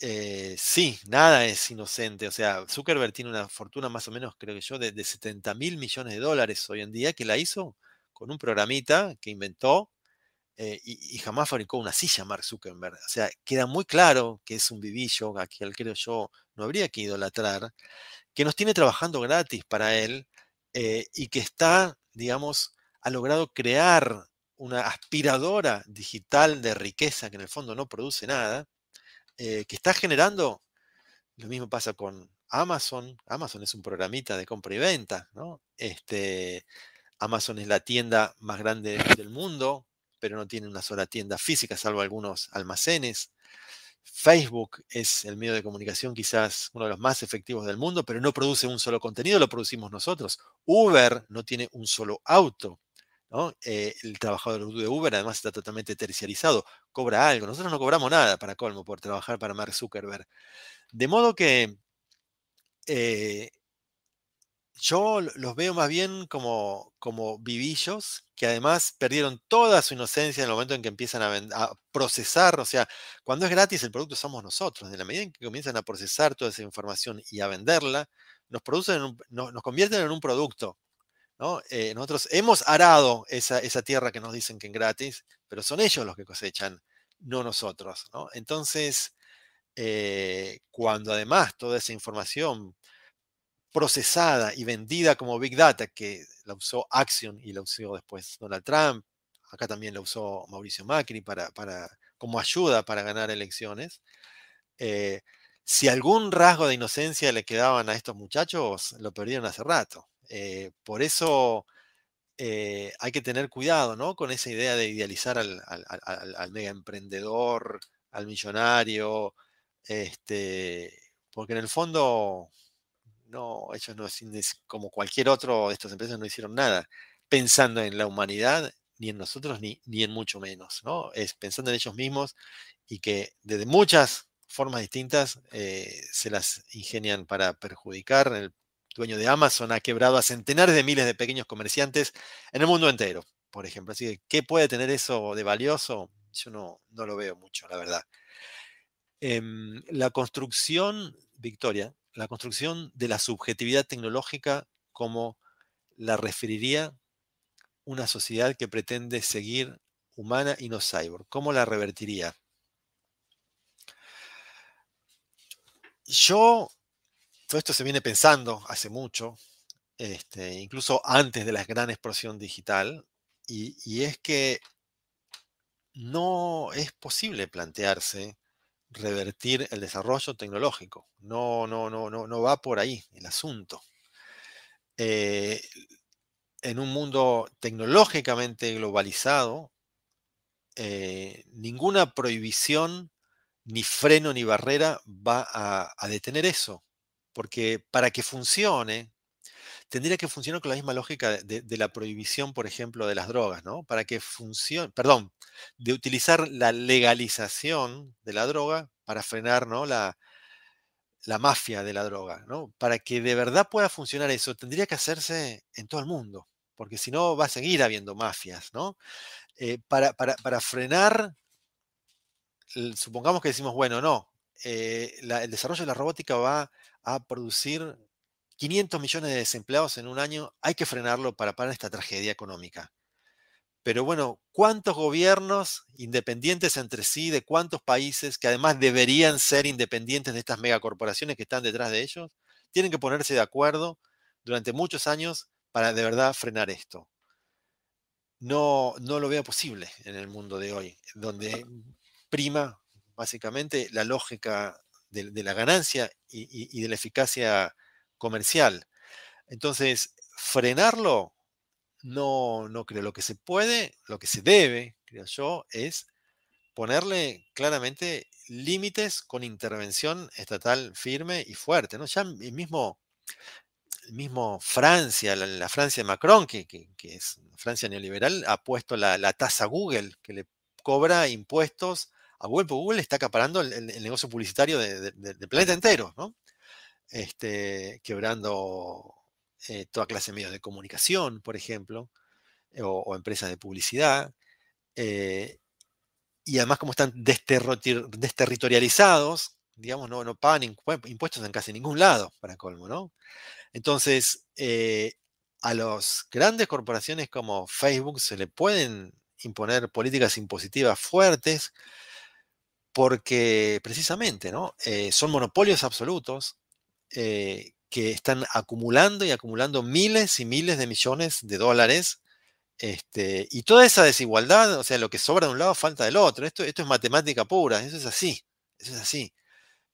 eh, sí, nada es inocente. O sea, Zuckerberg tiene una fortuna más o menos, creo que yo, de, 70 mil millones de dólares hoy en día, que la hizo con un programita que inventó eh, y, jamás fabricó una silla Mark Zuckerberg. O sea, queda muy claro que es un vivillo, a quien creo yo no habría que idolatrar, que nos tiene trabajando gratis para él eh, y que está, digamos, ha logrado crear una aspiradora digital de riqueza que en el fondo no produce nada eh, que está generando, lo mismo pasa con Amazon, Amazon es un programita de compra y venta, ¿no? Este, Amazon es la tienda más grande del mundo, pero no tiene una sola tienda física, salvo algunos almacenes. Facebook es el medio de comunicación quizás uno de los más efectivos del mundo, pero no produce un solo contenido, lo producimos nosotros. Uber no tiene un solo auto. Eh, el trabajador de Uber además está totalmente terciarizado, cobra algo. Nosotros no cobramos nada para colmo por trabajar para Mark Zuckerberg. De modo que eh, yo los veo más bien como, como vivillos que además perdieron toda su inocencia en el momento en que empiezan a, procesar. O sea, cuando es gratis el producto somos nosotros. En la medida en que comienzan a procesar toda esa información y a venderla, nos, producen nos convierten en un producto eh, nosotros hemos arado esa, tierra que nos dicen que es gratis, pero son ellos los que cosechan, no nosotros. Entonces, eh, cuando además toda esa información procesada y vendida como Big Data, que la usó Action y la usó después Donald Trump, acá también la usó Mauricio Macri para, como ayuda para ganar elecciones, eh, si algún rasgo de inocencia le quedaban a estos muchachos, lo perdieron hace rato. Eh, por eso eh, hay que tener cuidado, ¿no? Con esa idea de idealizar al, al, mega emprendedor, al millonario, este, porque en el fondo, no, ellos no, como cualquier otro de estas empresas, no hicieron nada pensando en la humanidad, ni en nosotros, ni, ni en mucho menos, ¿no? Es pensando en ellos mismos y que desde muchas formas distintas eh, se las ingenian para perjudicar. El dueño de Amazon ha quebrado a centenares de miles de pequeños comerciantes en el mundo entero, por ejemplo. Así que, ¿qué puede tener eso de valioso? Yo no, no lo veo mucho, la verdad. Em, la construcción, Victoria, la construcción de la subjetividad tecnológica como la referiría una sociedad que pretende seguir humana y no cyborg. ¿Cómo la revertiría? Yo, todo esto se viene pensando hace mucho, este, incluso antes de la gran explosión digital, y, es que no es posible plantearse revertir el desarrollo tecnológico. No, no, no, no, no va por ahí el asunto. Eh, en un mundo tecnológicamente globalizado, eh, ninguna prohibición ni freno ni barrera va a, detener eso. Porque para que funcione, tendría que funcionar con la misma lógica de, la prohibición, por ejemplo, de las drogas, ¿no? Para que funcione, perdón, de utilizar la legalización de la droga para frenar, ¿no? La, la mafia de la droga, ¿no? Para que de verdad pueda funcionar eso, tendría que hacerse en todo el mundo, porque si no va a seguir habiendo mafias, ¿no? Eh, para, para frenar supongamos que decimos, bueno, no, eh, el desarrollo de la robótica va a producir 500 millones de desempleados en un año, hay que frenarlo para parar esta tragedia económica. Pero bueno, ¿cuántos gobiernos independientes entre sí, de cuántos países que además deberían ser independientes de estas megacorporaciones que están detrás de ellos, tienen que ponerse de acuerdo durante muchos años para de verdad frenar esto? No, no lo veo posible en el mundo de hoy, donde prima básicamente la lógica de, la ganancia y, de la eficacia comercial. Entonces, frenarlo, no, no creo. Lo que se puede, lo que se debe, creo yo, es ponerle claramente límites con intervención estatal firme y fuerte. ¿no? Ya el mismo, mismo Francia, la, Francia de Macron, que, es Francia neoliberal, ha puesto la, la tasa Google, que le cobra impuestos a Google, porque Google está acaparando el, negocio publicitario del planeta entero, ¿no? Este, quebrando eh, toda clase de medios de comunicación, por ejemplo, o, empresas de publicidad. Eh, y además, como están desterritorializados, digamos, no, no pagan impuestos en casi ningún lado, para colmo, ¿no? Entonces, eh, a las grandes corporaciones como Facebook se le pueden imponer políticas impositivas fuertes porque precisamente. Eh, son monopolios absolutos eh, que están acumulando y acumulando miles y miles de millones de dólares. Este, y toda esa desigualdad, o sea, lo que sobra de un lado falta del otro. Esto, esto es matemática pura, eso es así, eso es así.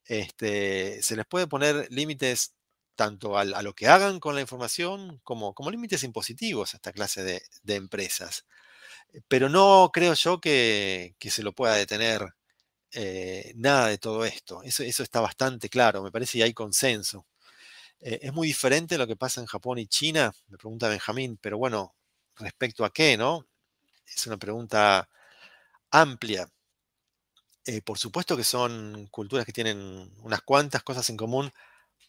Este, se les puede poner límites tanto a, lo que hagan con la información como, como límites impositivos a esta clase de, empresas. Pero no creo yo que, que se lo pueda detener eh, nada de todo esto. Eso, eso, está bastante claro, me parece que hay consenso. Eh, es muy diferente lo que pasa en Japón y China, me pregunta Benjamín, pero bueno, respecto a qué, ¿no? Es una pregunta amplia. Eh, por supuesto que son culturas que tienen unas cuantas cosas en común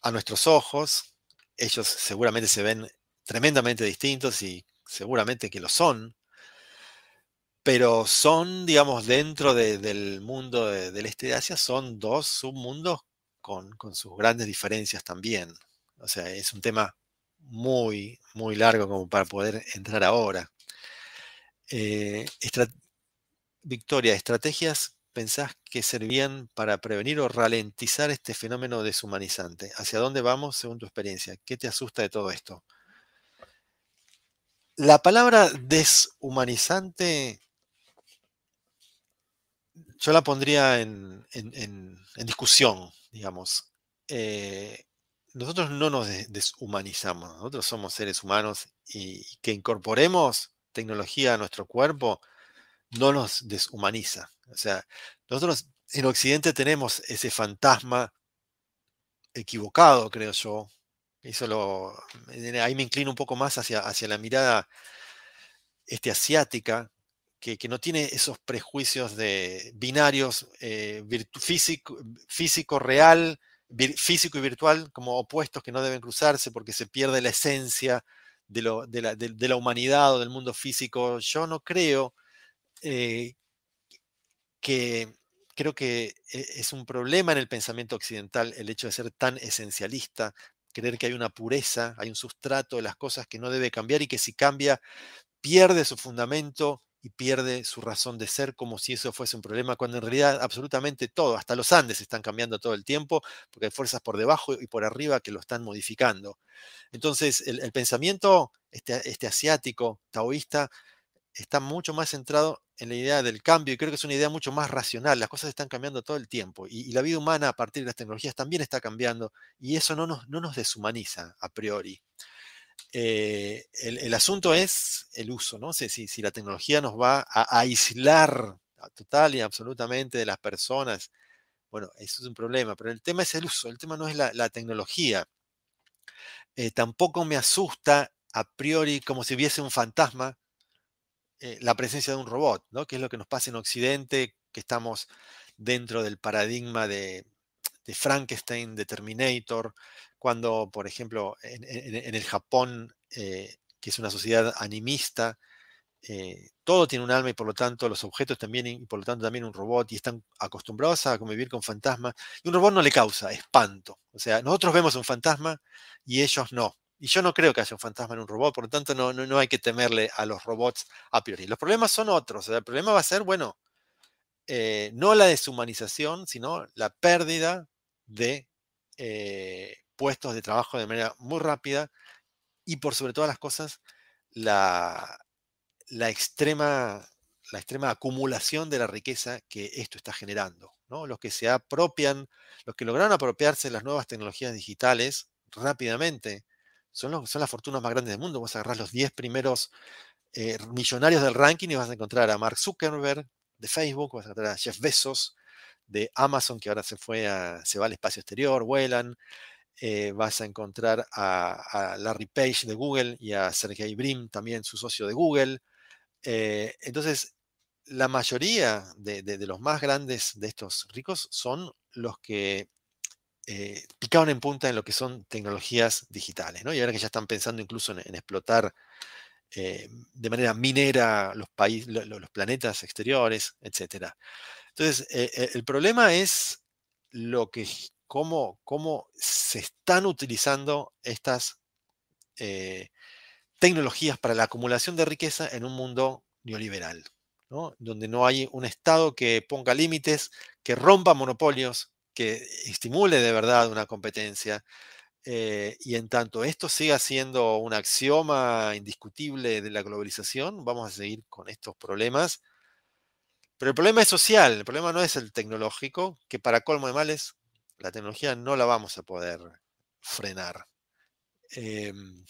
a nuestros ojos. Ellos seguramente se ven tremendamente distintos y seguramente que lo son pero son, digamos, dentro del mundo del este de Asia, son dos submundos con, sus grandes diferencias también. O sea, es un tema muy, muy largo como para poder entrar ahora. Eh, Victoria, ¿estrategias pensás que servían para prevenir o ralentizar este fenómeno deshumanizante? ¿Hacia dónde vamos según tu experiencia? ¿Qué te asusta de todo esto? La palabra deshumanizante yo la pondría en, discusión, digamos. Eh, nosotros no nos deshumanizamos, nosotros somos seres humanos y que incorporemos tecnología a nuestro cuerpo no nos deshumaniza. O sea, nosotros en Occidente tenemos ese fantasma equivocado, creo yo. Eso lo, ahí me inclino un poco más hacia, hacia la mirada este, asiática, que, no tiene esos prejuicios de binarios eh, físico, físico, real, físico y virtual como opuestos que no deben cruzarse porque se pierde la esencia de, la, humanidad o del mundo físico. Yo no creo eh, que creo que e, es un problema en el pensamiento occidental el hecho de ser tan esencialista, creer que hay una pureza, hay un sustrato de las cosas que no debe cambiar y que si cambia pierde su fundamento y pierde su razón de ser como si eso fuese un problema, cuando en realidad absolutamente todo, hasta los Andes están cambiando todo el tiempo, porque hay fuerzas por debajo y por arriba que lo están modificando. Entonces, el, pensamiento este, este, asiático, taoísta, está mucho más centrado en la idea del cambio y creo que es una idea mucho más racional. Las cosas están cambiando todo el tiempo y, la vida humana a partir de las tecnologías también está cambiando y eso no nos, no nos deshumaniza a priori. Eh, el, asunto es el uso, ¿no? Si, si, la tecnología nos va a, aislar total y absolutamente de las personas, bueno, eso es un problema, pero el tema es el uso, el tema no es la, tecnología. Eh, tampoco me asusta a priori como si hubiese un fantasma eh, la presencia de un robot, ¿no? que es lo que nos pasa en Occidente, que estamos dentro del paradigma de, Frankenstein, de Terminator, cuando, por ejemplo, en, el Japón, eh, que es una sociedad animista, eh, todo tiene un alma y por lo tanto los objetos también, y por lo tanto también un robot, y están acostumbrados a convivir con fantasmas, y un robot no le causa espanto. O sea, nosotros vemos un fantasma y ellos no. Y yo no creo que haya un fantasma en un robot, por lo tanto no, no, hay que temerle a los robots a priori. Los problemas son otros. el problema va a ser, bueno, eh, no la deshumanización, sino la pérdida de puestos de trabajo de manera muy rápida y por sobre todas las cosas, la, la, extrema, la extrema acumulación de la riqueza que esto está generando. ¿no? Los que se apropian, los que lograron apropiarse de las nuevas tecnologías digitales rápidamente, son, son las fortunas más grandes del mundo. Vas a agarrar los 10 primeros eh, millonarios del ranking y vas a encontrar a Mark Zuckerberg de Facebook, vas a encontrar a Jeff Bezos de Amazon, que ahora se fue a, se va al espacio exterior, vuelan. Eh, vas a encontrar a, Larry Page de Google y a Sergey Brin, también su socio de Google. Eh, entonces, la mayoría de, los más grandes de estos ricos son los que eh, picaron en punta en lo que son tecnologías digitales. Y ahora que ya están pensando incluso en, explotar eh, de manera minera los, planetas exteriores, etc. Entonces, el problema es lo que, cómo, cómo se están utilizando estas tecnologías para la acumulación de riqueza en un mundo neoliberal, donde no hay un Estado que ponga límites, que rompa monopolios, que estimule de verdad una competencia. Eh, y en tanto esto siga siendo un axioma indiscutible de la globalización, vamos a seguir con estos problemas. Pero el problema es social, el problema no es el tecnológico, que para colmo de males, la tecnología no la vamos a poder frenar. Em,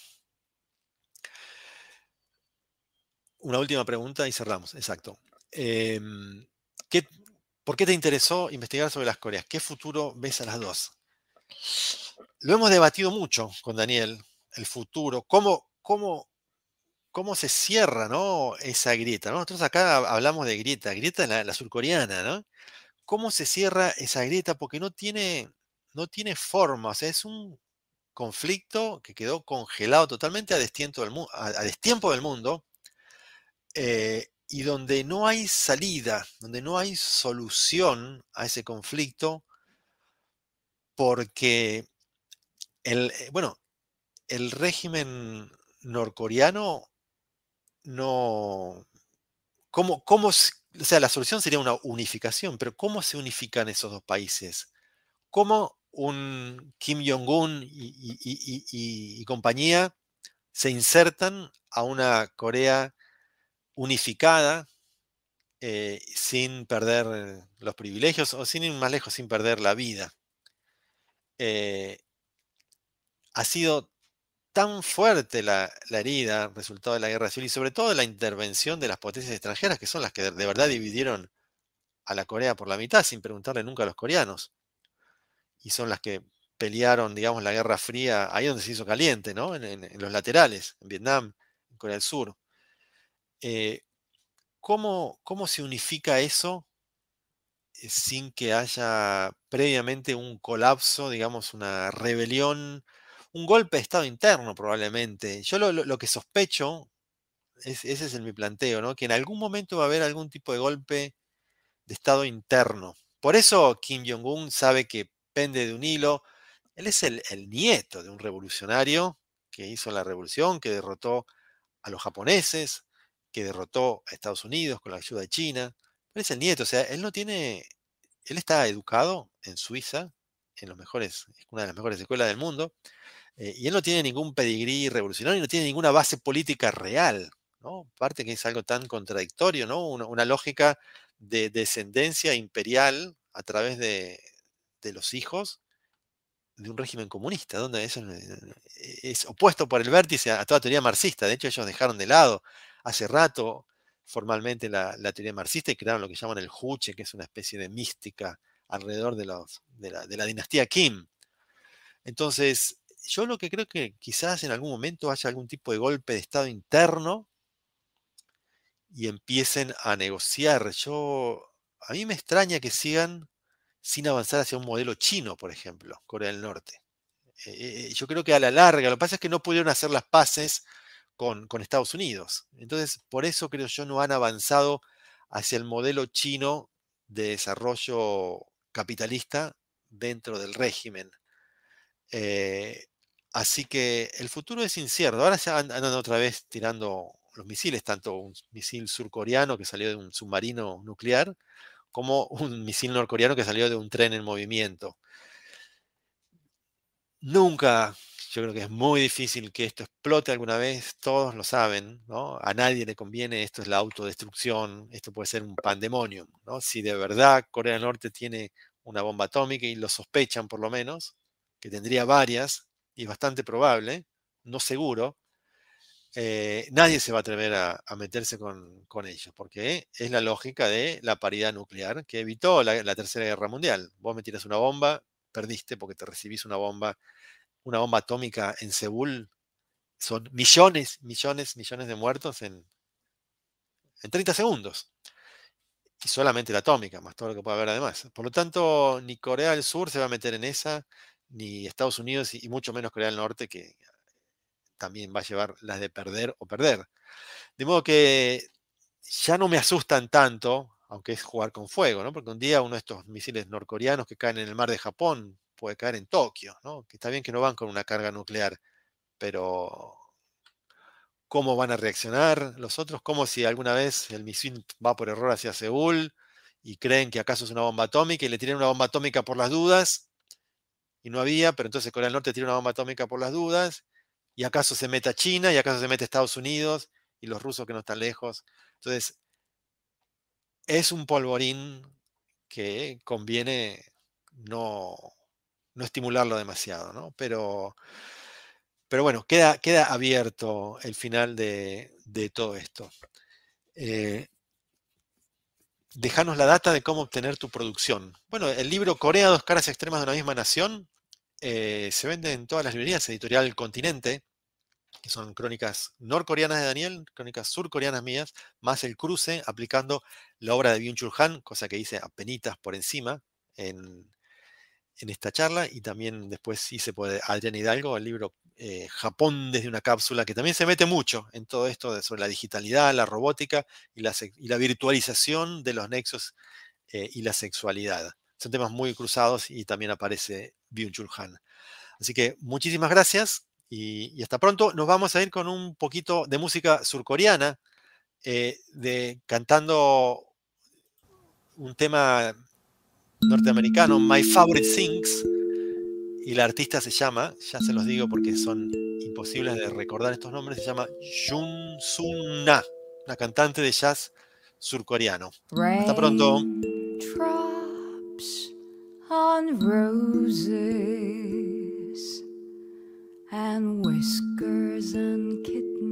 una última pregunta y cerramos, exacto. Em, ¿qué, ¿Por qué te interesó investigar sobre las Coreas? ¿Qué futuro ves a las dos? Lo hemos debatido mucho con Daniel, el futuro, cómo, cómo, cómo se cierra ¿no? esa grieta. Nosotros acá hablamos de grieta, grieta la, la surcoreana, ¿no? ¿Cómo se cierra esa grieta? Porque no tiene, no tiene forma, o sea, es un conflicto que quedó congelado totalmente a destiempo del, mundo. Eh, y donde no hay salida, donde no hay solución a ese conflicto, porque el, eh, bueno, el régimen norcoreano no... ¿Cómo, cómo, o sea, la solución sería una unificación, pero ¿cómo se unifican esos dos países? ¿Cómo Kim Jong-un y compañía se insertan a una Corea unificada, eh, sin perder los privilegios o sin ir más lejos, sin perder la vida. Eh, ha sido tan fuerte la, herida resultado de la guerra civil y sobre todo de la intervención de las potencias extranjeras, que son las que de, verdad dividieron a la Corea por la mitad sin preguntarle nunca a los coreanos. Y son las que pelearon, digamos, la Guerra Fría, ahí donde se hizo caliente, ¿no? En, los laterales, en Vietnam, en Corea del Sur. Eh, ¿cómo, ¿Cómo se unifica eso eh, sin que haya previamente un colapso, digamos, una rebelión, un golpe de Estado interno probablemente. Yo lo, que sospecho, ese es mi planteo, ¿no? que en algún momento va a haber algún tipo de golpe de Estado interno. Por eso Kim Jong-un sabe que pende de un hilo. Él es el, nieto de un revolucionario que hizo la revolución, que derrotó a los japoneses, que derrotó a Estados Unidos con la ayuda de China es el nieto, o sea, él no tiene, él está educado en Suiza, en los mejores, una de las mejores escuelas del mundo, eh, y él no tiene ningún pedigrí revolucionario no tiene ninguna base política real, ¿no? Aparte que es algo tan contradictorio, ¿no? Una, lógica de descendencia imperial a través de, los hijos de un régimen comunista, donde eso es opuesto por el vértice a toda teoría marxista. De hecho, ellos dejaron de lado hace rato formalmente la, teoría marxista y crearon lo que llaman el Juche, que es una especie de mística alrededor de, los, de, la, dinastía Kim. Entonces, yo lo que creo que quizás en algún momento haya algún tipo de golpe de Estado interno y empiecen a negociar. Yo, a mí me extraña que sigan sin avanzar hacia un modelo chino, por ejemplo, Corea del Norte. Eh, eh, yo creo que a la larga, lo que pasa es que no pudieron hacer las paces con, Estados Unidos. Entonces, por eso creo yo no han avanzado hacia el modelo chino de desarrollo capitalista dentro del régimen. Eh, así que el futuro es incierto. Ahora ya andan otra vez tirando los misiles, tanto un misil surcoreano que salió de un submarino nuclear, como un misil norcoreano que salió de un tren en movimiento. Nunca yo creo que es muy difícil que esto explote alguna vez, todos lo saben, ¿no? A nadie le conviene, esto es la autodestrucción, esto puede ser un pandemonio, ¿no? Si de verdad Corea del Norte tiene una bomba atómica y lo sospechan por lo menos, que tendría varias, y bastante probable, no seguro, eh, nadie se va a atrever a, meterse con, ellos, porque es la lógica de la paridad nuclear que evitó la, Tercera Guerra Mundial. Vos me tiras una bomba, perdiste porque te recibís una bomba una bomba atómica en Seúl, son millones, millones, millones de muertos en, en 30 segundos. Y solamente la atómica, más todo lo que pueda haber además. Por lo tanto, ni Corea del Sur se va a meter en esa, ni Estados Unidos y, mucho menos Corea del Norte, que también va a llevar las de perder o perder. De modo que ya no me asustan tanto, aunque es jugar con fuego, ¿no? Porque un día uno de estos misiles norcoreanos que caen en el mar de Japón puede caer en Tokio, ¿no? Que está bien que no van con una carga nuclear, pero ¿cómo van a reaccionar los otros? Como si alguna vez el misil va por error hacia Seúl y creen que acaso es una bomba atómica y le tiran una bomba atómica por las dudas y no había, pero entonces Corea del Norte tira una bomba atómica por las dudas y acaso se mete a China y acaso se mete Estados Unidos y los rusos que no están lejos. Entonces, es un polvorín que conviene no, no estimularlo demasiado, ¿no? Pero, pero bueno, queda, queda abierto el final de, todo esto. Eh, dejanos la data de cómo obtener tu producción. Bueno, el libro Corea, dos caras extremas de una misma nación, eh, se vende en todas las librerías, editorial Continente, que son crónicas norcoreanas de Daniel, crónicas surcoreanas mías, más el cruce aplicando la obra de Byung-Chul Han, cosa que hice penitas por encima en, en esta charla y también después hice por Adrián Hidalgo el libro eh, Japón desde una cápsula, que también se mete mucho en todo esto sobre la digitalidad, la robótica y la, virtualización de los nexos eh, y la sexualidad. Son temas muy cruzados y también aparece Byung-Chul Han. Así que muchísimas gracias y, hasta pronto. Nos vamos a ir con un poquito de música surcoreana, eh, de, cantando un tema norteamericano, My Favorite Things, y la artista se llama, ya se los digo porque son imposibles de recordar estos nombres, se llama Jun Sun Na, una cantante de jazz surcoreano. Hasta pronto. Whiskers and kittens